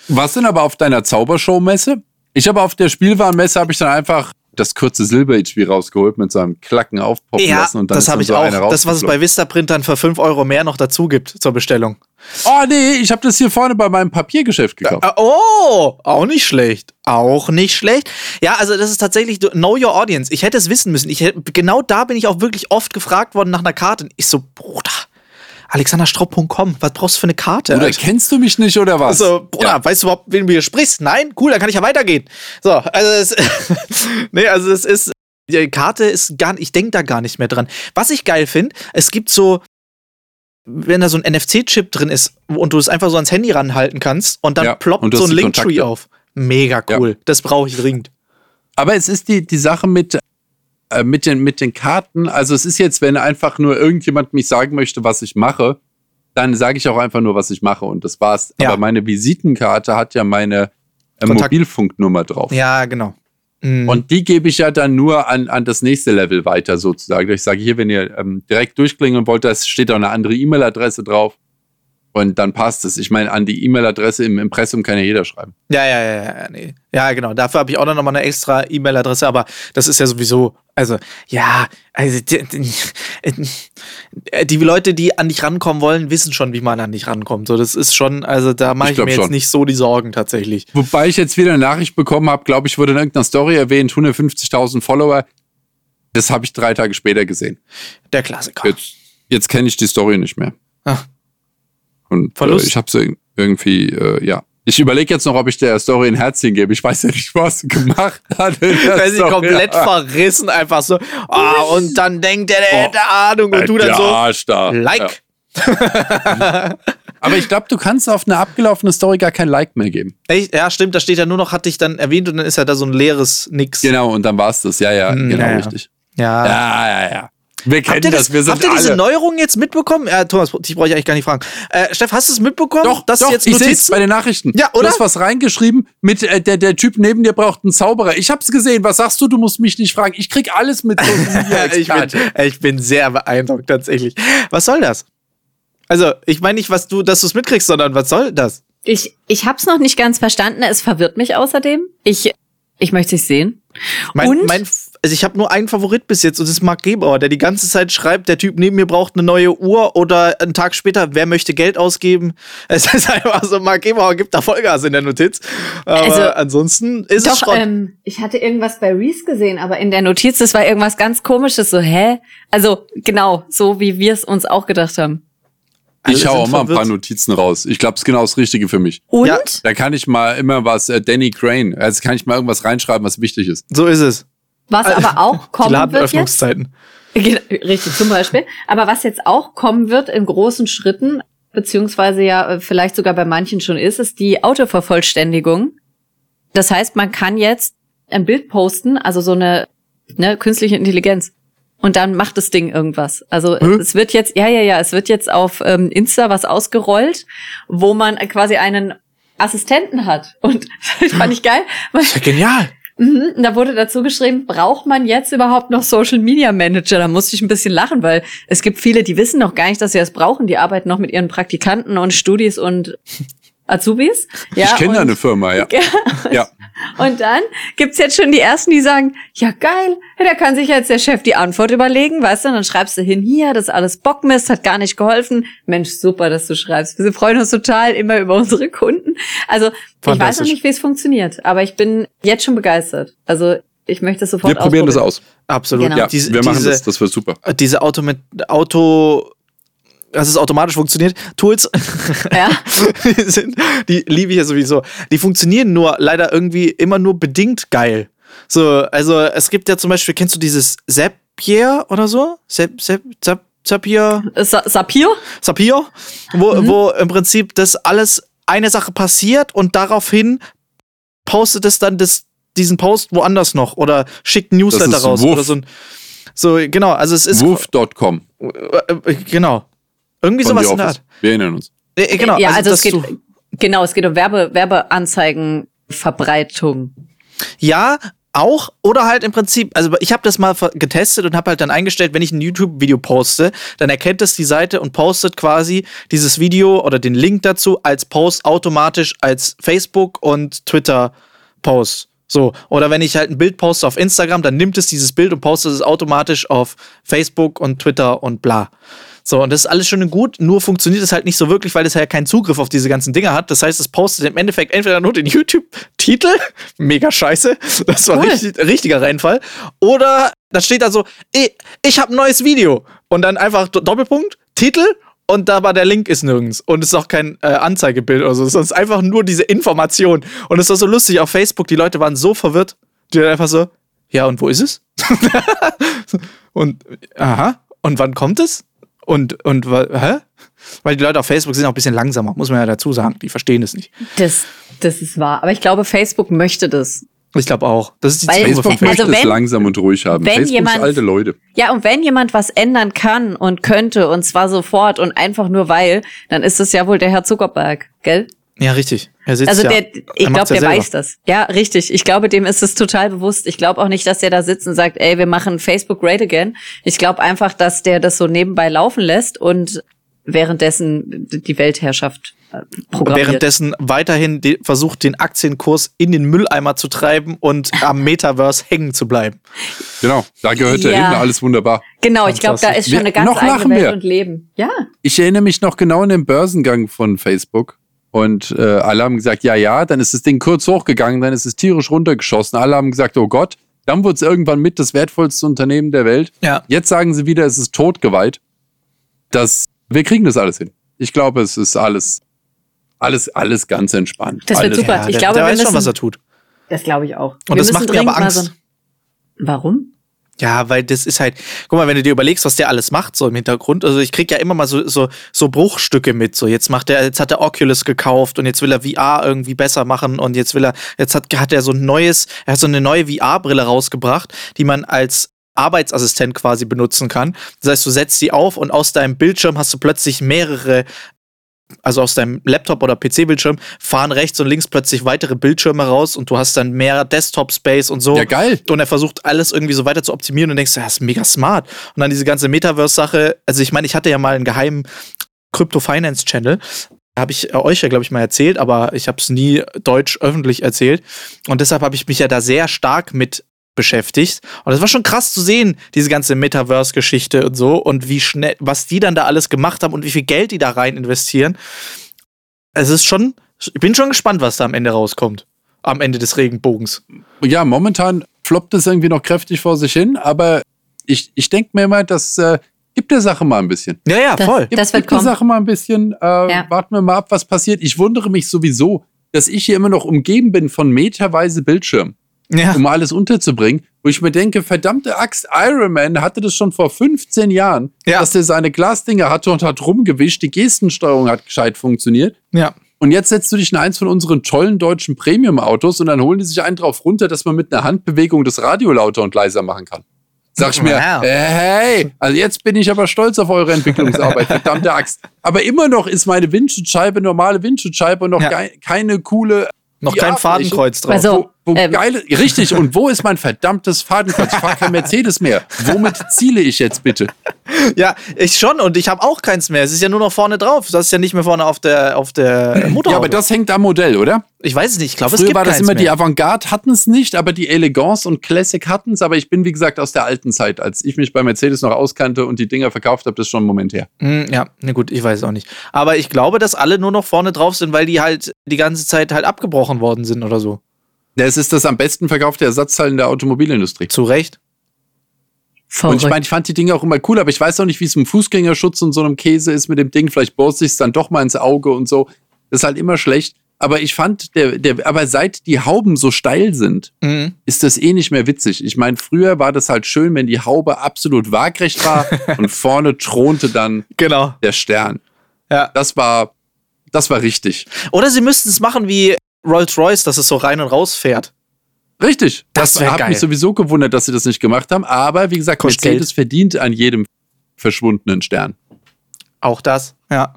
Was denn aber auf deiner Zaubershow-Messe? Ich habe auf der Spielwarenmesse habe ich dann einfach das kurze Silber-HP rausgeholt mit so einem Klacken aufpoppen Ja, lassen und dann das habe ich so auch. Das, was es bei rausgeflogen. Vista-Printern für 5 Euro mehr noch dazu gibt zur Bestellung. Oh nee, ich habe das hier vorne bei meinem Papiergeschäft gekauft. Ah, Oh, auch nicht schlecht. Auch nicht schlecht. Ja, also das ist tatsächlich Know Your Audience. Ich hätte es wissen müssen. Ich hätte, genau da bin ich auch wirklich oft gefragt worden nach einer Karte. Ich so, Bruder, alexanderstraub.com, was brauchst du für eine Karte? Oder kennst du mich nicht oder was? Also, Bruder, Ja. weißt du überhaupt, wen du hier sprichst? Nein? Cool, dann kann ich ja weitergehen. So, also es, <laughs> nee, also es ist, die Karte ist gar, ich denke da gar nicht mehr dran. Was ich geil finde, es gibt so, wenn da so ein NFC-Chip drin ist und du es einfach so ans Handy ranhalten kannst und dann Ja, ploppt und so ein Linktree auf. Mega cool. Das brauche ich dringend. Aber es ist die, die Sache mit, äh, mit, den, mit den Karten. Also es ist jetzt, wenn einfach nur irgendjemand mich sagen möchte, was ich mache, dann sage ich auch einfach nur, was ich mache und das war's. Ja. Aber meine Visitenkarte hat ja meine äh, Mobilfunknummer drauf. Ja, genau. Mhm. Und die gebe ich ja dann nur an, an das nächste Level weiter sozusagen. Ich sage hier, wenn ihr ähm, direkt durchklingeln wollt, da steht auch eine andere E-Mail-Adresse drauf. Und dann passt es. Ich meine, an die E-Mail-Adresse im Impressum kann ja jeder schreiben. Ja, ja, ja, ja, nee. Ja, genau. Dafür habe ich auch noch mal eine extra E-Mail-Adresse, aber das ist ja sowieso, also, ja, also, die, die, die Leute, die an dich rankommen wollen, wissen schon, wie man an dich rankommt. So, das ist schon, also, da mache Ich ich, mir jetzt schon. nicht so die Sorgen tatsächlich. Wobei ich jetzt wieder eine Nachricht bekommen habe, glaube ich, wurde in irgendeiner Story erwähnt, 150.000 Follower. Das habe ich drei Tage später gesehen. Der Klassiker. Jetzt, jetzt kenne ich die Story nicht mehr. Ah. Und äh, Verlust? ich habe sie irgendwie, äh, ja. Ich überlege jetzt noch, ob ich der Story ein Herz hingebe. Ich weiß ja nicht, was sie gemacht hat. Weil sie komplett <laughs> verrissen, einfach so, ah, und dann denkt er, der hätte Ahnung, und du dann so, Arsch da. like. Ja. Aber ich glaube, du kannst auf eine abgelaufene Story gar kein Like mehr geben. Echt? Ja, stimmt, da steht ja nur noch, hat dich dann erwähnt und dann ist ja da so ein leeres Nix. Genau, und dann war's das. Ja, ja, Mm, genau, ja, ja. richtig. Ja. Ja, ja, ja. Wir kennen das, das, wir sind habt ihr diese alle. Neuerungen jetzt mitbekommen? Ja, Thomas, dich brauche ich eigentlich gar nicht fragen. Äh, Steff, hast du es mitbekommen? Doch, dass doch, jetzt ich sehe es Notizen? bei den Nachrichten. Ja, Du oder? hast was reingeschrieben mit äh, der, der Typ neben dir braucht einen Zauberer. Ich hab's gesehen. Was sagst du? Du musst mich nicht fragen. Ich krieg alles mit. <laughs> Ich, bin, ich bin sehr beeindruckt, tatsächlich. Was soll das? Also, ich meine nicht, was du, dass du es mitkriegst, sondern was soll das? Ich, ich hab's noch nicht ganz verstanden. Es verwirrt mich außerdem. Ich, ich möchte es sehen. Mein, Und? mein, also ich habe nur einen Favorit bis jetzt und das ist Marc Gebauer, der die ganze Zeit schreibt, der Typ neben mir braucht eine neue Uhr oder einen Tag später, wer möchte Geld ausgeben? <laughs> Es ist einfach so, Marc Gebauer gibt da Vollgas in der Notiz. Aber Also, ansonsten ist es Doch, Schrott. ähm, ich hatte irgendwas bei Reese gesehen, aber in der Notiz, das war irgendwas ganz komisches. So, hä? Also, genau, so wie wir es uns auch gedacht haben. Ich hau auch mal ein paar. Notizen raus. Ich glaube, es ist genau das Richtige für mich. Und? Ja. Da kann ich mal immer was, äh, Danny Crane, also kann ich mal irgendwas reinschreiben, was wichtig ist. So ist es. Was aber auch Die kommen wird jetzt. Ladenöffnungszeiten. Richtig, zum Beispiel. Aber was jetzt auch kommen wird in großen Schritten, beziehungsweise ja äh, vielleicht sogar bei manchen schon ist, ist die Autovervollständigung. Das heißt, man kann jetzt ein Bild posten, also so eine ne, künstliche Intelligenz. Und dann macht das Ding irgendwas. Also Hm? es wird jetzt, ja, ja, ja, es wird jetzt auf ähm, Insta was ausgerollt, wo man quasi einen Assistenten hat. Und das <laughs> fand ich geil. weil- Ja, genial. Mhm, und da wurde dazu geschrieben, braucht man jetzt überhaupt noch Social Media Manager? Da musste ich ein bisschen lachen, weil es gibt viele, die wissen noch gar nicht, dass sie das brauchen. Die arbeiten noch mit ihren Praktikanten und Studis und <laughs> Azubis. Ja, ich kenne eine Firma, ja. <laughs> ja. Und dann gibt's jetzt schon die ersten, die sagen, ja geil, da kann sich jetzt der Chef die Antwort überlegen, weißt du, und dann schreibst du hin, hier, das ist alles Bockmist, hat gar nicht geholfen. Mensch, super, dass du schreibst. Wir freuen uns total immer über unsere Kunden. Also, ich weiß noch nicht, wie es funktioniert, aber ich bin jetzt schon begeistert. Also, ich möchte es sofort Wir probieren das aus. Absolut. Genau. Ja, diese, wir machen diese, das, das wird super. Diese Auto mit Auto dass es automatisch funktioniert. Tools, ja. <laughs> sind, die liebe ich ja sowieso. Die funktionieren nur leider irgendwie immer nur bedingt geil. So, also es gibt ja zum Beispiel, kennst du dieses Zapier oder so? Zap, Zap, Zap, Zapier? Sa Sapir? Sapir, wo, mhm. wo im Prinzip das alles eine Sache passiert und daraufhin postet es dann das, diesen Post woanders noch oder schickt ein Newsletter raus Woof. oder so ein so genau, also es ist Woof.com. Äh, äh, genau. Irgendwie sowas in der Art. Wir erinnern uns. Äh, äh, genau, ja, also, also es geht, genau, es geht um Werbe, Werbeanzeigenverbreitung. Ja, auch oder halt im Prinzip, also ich habe das mal getestet und habe halt dann eingestellt, wenn ich ein YouTube-Video poste, dann erkennt es die Seite und postet quasi dieses Video oder den Link dazu als Post automatisch als Facebook und Twitter-Post. So, oder wenn ich halt ein Bild poste auf Instagram, dann nimmt es dieses Bild und postet es automatisch auf Facebook und Twitter und bla. So, und das ist alles schön und gut, nur funktioniert es halt nicht so wirklich, weil es ja keinen Zugriff auf diese ganzen Dinger hat. Das heißt, es postet im Endeffekt entweder nur den YouTube-Titel, <laughs> mega scheiße, das war cool. richtig, richtiger Reinfall, oder da steht da so, ich, ich habe ein neues Video und dann einfach Doppelpunkt, Titel und da war der Link ist nirgends und es ist auch kein äh, Anzeigebild oder so, sondern einfach nur diese Information und es war so lustig auf Facebook, die Leute waren so verwirrt, die dann einfach so, ja und wo ist es? <laughs> und aha, und wann kommt es? Und, und, hä? Weil die Leute auf Facebook sind auch ein bisschen langsamer, muss man ja dazu sagen. Die verstehen es nicht. Das, das ist wahr. Aber ich glaube, Facebook möchte das. Ich glaube auch. Das ist die Weil, Facebook möchte also wenn, es langsam und ruhig haben. Wenn Facebook jemand, alte Leute. Ja, und wenn jemand was ändern kann und könnte, und zwar sofort und einfach nur weil, dann ist es ja wohl der Herr Zuckerberg, gell? Ja, richtig. Er sitzt also der, ja, ich glaube, der selber. weiß das. Ja, richtig. Ich glaube, dem ist es total bewusst. Ich glaube auch nicht, dass der da sitzt und sagt, ey, wir machen Facebook great again. Ich glaube einfach, dass der das so nebenbei laufen lässt und währenddessen die Weltherrschaft äh, programmiert. Währenddessen weiterhin de versucht, den Aktienkurs in den Mülleimer zu treiben und am Metaverse hängen zu bleiben. Genau, da gehört ja. er hin, alles wunderbar. Genau, ich glaube, da ist schon eine ganz noch eigene Welt wir. und Leben. Ja. Ich erinnere mich noch genau an den Börsengang von Facebook und äh, alle haben gesagt, ja, ja, dann ist das Ding kurz hochgegangen, dann ist es tierisch runtergeschossen. Alle haben gesagt, oh Gott, dann wurde es irgendwann mit das wertvollste Unternehmen der Welt. Ja. Jetzt sagen sie wieder, es ist totgeweiht. Das, wir kriegen das alles hin. Ich glaube, es ist alles, alles, alles ganz entspannt. Das wird super. Ja, ich der, glaube, der weiß schon, was er tut. Das glaube ich auch. Und wir das macht mir aber Angst. So Warum? Ja, weil das ist halt, guck mal, wenn du dir überlegst, was der alles macht, so im Hintergrund, also ich krieg ja immer mal so, so, so Bruchstücke mit, so jetzt macht er, jetzt hat er Oculus gekauft und jetzt will er VR irgendwie besser machen und jetzt will er, jetzt hat, hat er so ein neues, er hat so eine neue VR-Brille rausgebracht, die man als Arbeitsassistent quasi benutzen kann. Das heißt, du setzt sie auf und aus deinem Bildschirm hast du plötzlich mehrere also aus deinem Laptop oder PC-Bildschirm, fahren rechts und links plötzlich weitere Bildschirme raus und du hast dann mehr Desktop-Space und so. Ja, geil. Und er versucht alles irgendwie so weiter zu optimieren und denkst, ja, das ist mega smart. Und dann diese ganze Metaverse-Sache, also ich meine, ich hatte ja mal einen geheimen Crypto-Finance-Channel, habe ich euch ja, glaube ich, mal erzählt, aber ich habe es nie deutsch öffentlich erzählt. Und deshalb habe ich mich ja da sehr stark mit beschäftigt. Und das war schon krass zu sehen, diese ganze Metaverse-Geschichte und so und wie schnell, was die dann da alles gemacht haben und wie viel Geld die da rein investieren. Es ist schon, ich bin schon gespannt, was da am Ende rauskommt. Am Ende des Regenbogens. Ja, momentan floppt es irgendwie noch kräftig vor sich hin, aber ich, ich denke mir immer, das äh, gibt der Sache mal ein bisschen. Ja, ja, das, voll. Gib, das wird gib der Sache mal ein bisschen. Äh, ja. Warten wir mal ab, was passiert. Ich wundere mich sowieso, dass ich hier immer noch umgeben bin von meterweise Bildschirmen ja. um alles unterzubringen. Wo ich mir denke, verdammte Axt, Iron Man hatte das schon vor 15 Jahren, ja. dass er seine Glasdinger hatte und hat rumgewischt. Die Gestensteuerung hat gescheit funktioniert. Ja. Und jetzt setzt du dich in eins von unseren tollen deutschen Premium-Autos und dann holen die sich einen drauf runter, dass man mit einer Handbewegung das Radio lauter und leiser machen kann. Sag ich mir, wow. äh, hey, also jetzt bin ich aber stolz auf eure Entwicklungsarbeit, <laughs> verdammte Axt. Aber immer noch ist meine Windschutzscheibe normale Windschutzscheibe und noch ja. keine coole noch kein Fadenkreuz drauf. Also, Wo ähm. geile, richtig, und wo ist mein verdammtes Fadenkreuz? Ich fahre kein Mercedes mehr. Womit ziele ich jetzt bitte? Ja, ich schon und ich habe auch keins mehr. Es ist ja nur noch vorne drauf. Das ist ja nicht mehr vorne auf der, auf der Motorhaube. Ja, aber das hängt am Modell, oder? Ich weiß es nicht. Ich glaube, es gibt war das immer, mehr. die Avantgarde hatten es nicht, aber die Elegance und Classic hatten es. Aber ich bin, wie gesagt, aus der alten Zeit, als ich mich bei Mercedes noch auskannte und die Dinger verkauft habe, das ist schon ein Moment her. Mm, ja, na gut, ich weiß es auch nicht. Aber ich glaube, dass alle nur noch vorne drauf sind, weil die halt die ganze Zeit halt abgebrochen worden sind oder so. Ja, es ist das am besten verkaufte Ersatzteil in der Automobilindustrie. Zu Recht. Verrückt. Und ich meine, ich fand die Dinge auch immer cool, aber ich weiß auch nicht, wie es mit dem Fußgängerschutz und so einem Käse ist mit dem Ding. Vielleicht bohrt sich dann doch mal ins Auge und so. Das ist halt immer schlecht. Aber ich fand, der, der, aber seit die Hauben so steil sind, mhm. ist das eh nicht mehr witzig. Ich meine, früher war das halt schön, wenn die Haube absolut waagrecht war <laughs> und vorne thronte dann genau. der Stern. Ja. Das war, das war richtig. Oder sie müssten es machen wie Rolls-Royce, dass es so rein und raus fährt. Richtig. Das, das hat mich sowieso gewundert, dass sie das nicht gemacht haben. Aber wie gesagt, Kostet Mercedes Geld. verdient an jedem verschwundenen Stern. Auch das, ja.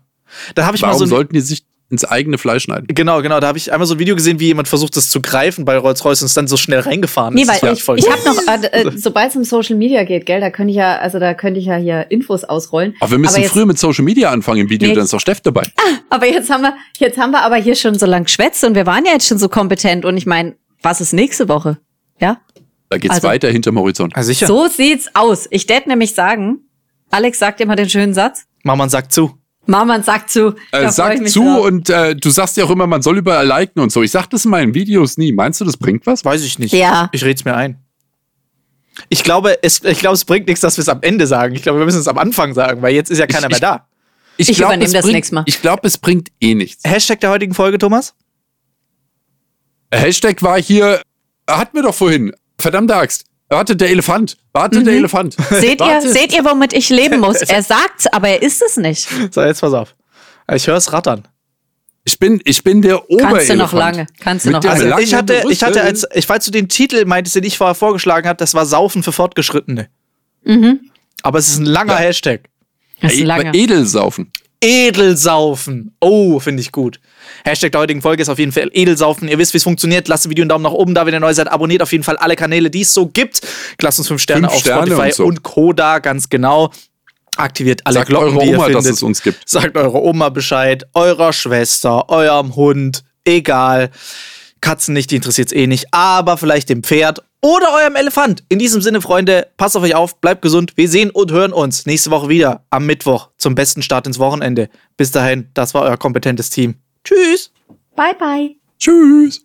Da habe ich Warum mal so sollten die sich ins eigene Fleisch schneiden. Genau, genau. Da habe ich einmal so ein Video gesehen, wie jemand versucht, das zu greifen bei Rolls-Royce und es dann so schnell reingefahren nee, ist. Weil ich, ich habe noch, äh, äh sobald es um Social Media geht, gell, da könnte ich ja, also da könnte ich ja hier Infos ausrollen. Aber wir müssen aber jetzt, früher mit Social Media anfangen im Video, nee, dann ist doch Steff dabei. Ah, aber jetzt haben wir, jetzt haben wir aber hier schon so lang geschwätzt und wir waren ja jetzt schon so kompetent und ich meine, was ist nächste Woche? Ja? Da geht's also, weiter hinterm Horizont. Ah, sicher. So sieht's aus. Ich tät nämlich sagen, Alex sagt immer den schönen Satz. Mama sagt zu. Mama sagt zu. Äh, sagt zu drauf. und äh, du sagst ja auch immer, man soll überall liken und so. Ich sag das in meinen Videos nie. Meinst du, das bringt was? Weiß ich nicht. Ja. Ich red's mir ein. Ich glaube, es, ich glaube, es bringt nichts, dass wir es am Ende sagen. Ich glaube, wir müssen es am Anfang sagen, weil jetzt ist ja keiner ich, mehr da. Ich, ich glaub, übernehme das bringt, nächste Mal. Ich glaube, es bringt eh nichts. Hashtag der heutigen Folge, Thomas? Hashtag war hier, hatten wir doch vorhin. Verdammte Axt. Warte, der Elefant. Warte, mhm. der Elefant. Seht ihr, seht ihr, womit ich leben muss? <laughs> Er sagt's, aber er ist es nicht. So, jetzt pass auf. Ich höre es rattern. Ich bin, ich bin der Oberelefant. Kannst du noch lange. Kannst du noch lange. Also ich hatte, ich hatte als, ich, falls du den Titel meintest, den ich vorher vorgeschlagen habe, das war Saufen für Fortgeschrittene. Mhm. Aber es ist ein langer ja. Hashtag. Das ist ein langer. Edelsaufen. Edelsaufen. Oh, finde ich gut. Hashtag der heutigen Folge ist auf jeden Fall Edelsaufen. Ihr wisst, wie es funktioniert. Lasst ein Video einen Daumen nach oben da, wenn ihr neu seid. Abonniert auf jeden Fall alle Kanäle, die es so gibt. Lasst uns fünf Sterne fünf auf Sterne Spotify und, so. und Co. da, ganz genau. Aktiviert alle Sagt Glocken, eure die ihr Oma, findet. dass es uns gibt. Sagt eure Oma Bescheid, eurer Schwester, eurem Hund, egal. Katzen nicht, die interessiert es eh nicht, aber vielleicht dem Pferd oder eurem Elefant. In diesem Sinne, Freunde, passt auf euch auf, bleibt gesund. Wir sehen und hören uns nächste Woche wieder am Mittwoch zum besten Start ins Wochenende. Bis dahin, das war euer kompetentes Team. Tschüss. Bye, bye. Tschüss.